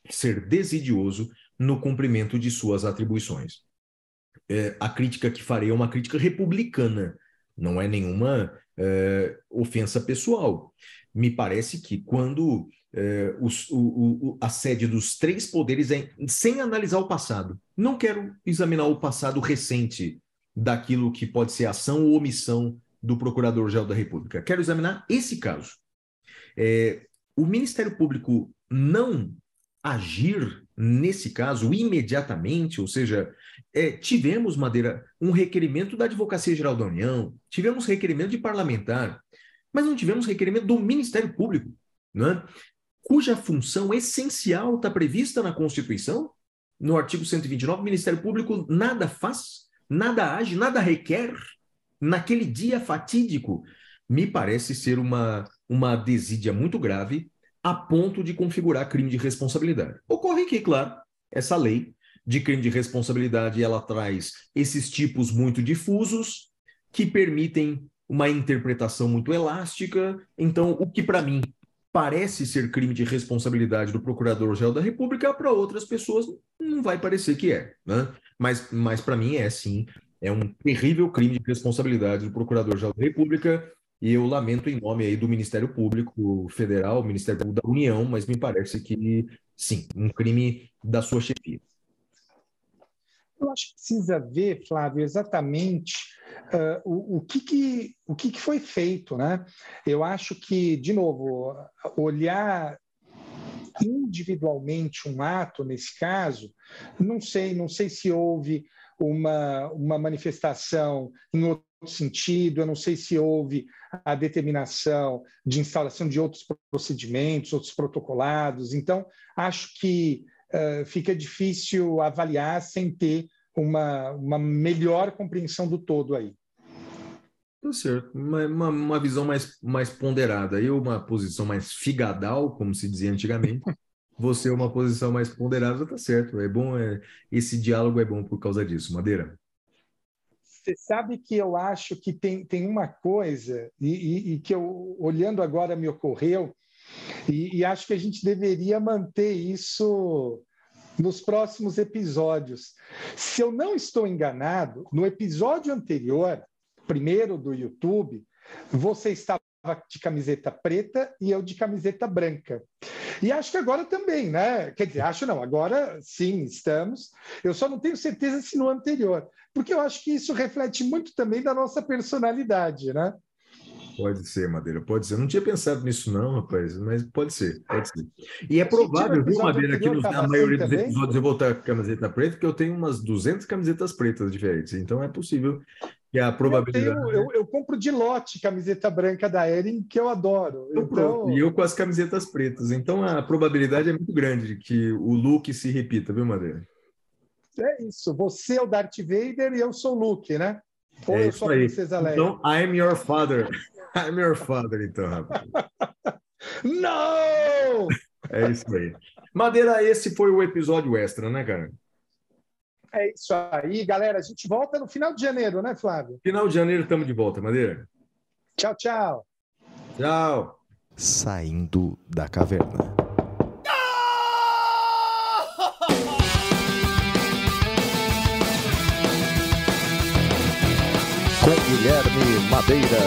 Speaker 2: Ser desidioso no cumprimento de suas atribuições é, a crítica que farei é uma crítica republicana, não é nenhuma é, ofensa pessoal. Me parece que quando é, os, o, o, a sede dos três poderes é sem analisar o passado, não quero examinar o passado recente daquilo que pode ser ação ou omissão do Procurador-Geral da República. Quero examinar esse caso. É, o Ministério Público não agir nesse caso imediatamente, ou seja, é, tivemos, Madeira, um requerimento da Advocacia Geral da União, tivemos requerimento de parlamentar, mas não tivemos requerimento do Ministério Público, né? cuja função essencial está prevista na Constituição, no artigo 129, o Ministério Público nada faz, nada age, nada requer naquele dia fatídico. Me parece ser uma, uma desídia muito grave a ponto de configurar crime de responsabilidade. Ocorre que, claro, essa lei de crime de responsabilidade ela traz esses tipos muito difusos que permitem uma interpretação muito elástica. Então, o que para mim parece ser crime de responsabilidade do Procurador-Geral da República, para outras pessoas não vai parecer que é. Né? Mas, mas para mim é sim, é um terrível crime de responsabilidade do Procurador-Geral da República e eu lamento em nome aí do Ministério Público Federal, Ministério Público da União, mas me parece que sim, um crime da sua chefia.
Speaker 1: Eu acho que precisa ver, Flávio, exatamente uh, o, o, que, que, o que, que foi feito. Né? Eu acho que, de novo, olhar individualmente um ato nesse caso, não sei, não sei se houve uma, uma manifestação em outro sentido, eu não sei se houve a determinação de instalação de outros procedimentos, outros protocolados. Então, acho que uh, fica difícil avaliar sem ter uma, uma melhor compreensão do todo aí.
Speaker 2: Tá certo. Uma, uma, uma, visão mais, mais ponderada. Eu, uma posição mais figadal, como se dizia antigamente. (laughs) Você, uma posição mais ponderada, tá certo. É bom, é, esse diálogo é bom por causa disso. Madeira?
Speaker 1: Você sabe que eu acho que tem, tem uma coisa, e, e, e que eu, olhando agora, me ocorreu, e, e, acho que a gente deveria manter isso nos próximos episódios. Se eu não estou enganado, no episódio anterior, primeiro do YouTube, você estava de camiseta preta e eu de camiseta branca. E acho que agora também, né? Quer dizer, acho não, agora sim, estamos. Eu só não tenho certeza se no anterior, porque eu acho que isso reflete muito também da nossa personalidade, né?
Speaker 2: Pode ser, Madeira, pode ser. Eu não tinha pensado nisso, não, rapaz, mas pode ser, pode ser. E é provável, viu, Madeira, que na maioria dos episódios eu vou estar com camiseta preta, porque eu tenho umas 200 camisetas pretas diferentes. Então é possível que a probabilidade.
Speaker 1: Eu, tenho, eu, eu, compro de lote camiseta branca da Erin, que eu adoro.
Speaker 2: Então, então... E eu com as camisetas pretas. Então a probabilidade é muito grande de que o look se repita, viu, Madeira?
Speaker 1: É isso. Você é o Darth Vader e eu sou o Luke, né?
Speaker 2: Ou é eu sou a Princesa Leia. Então, I'm your father. (laughs) I'm your father, então, rapaz. (laughs)
Speaker 1: Não!
Speaker 2: É isso aí. Madeira, esse foi o episódio extra, né, cara?
Speaker 1: É isso aí, galera. A gente volta no final de janeiro, né, Flávio?
Speaker 2: Final de janeiro estamos de volta, Madeira.
Speaker 1: Tchau, tchau.
Speaker 2: Tchau.
Speaker 3: Saindo da caverna. Com Guilherme Madeira.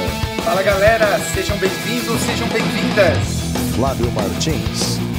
Speaker 1: Fala, galera. Sejam bem-vindos, sejam bem-vindas.
Speaker 3: Flávio Martins.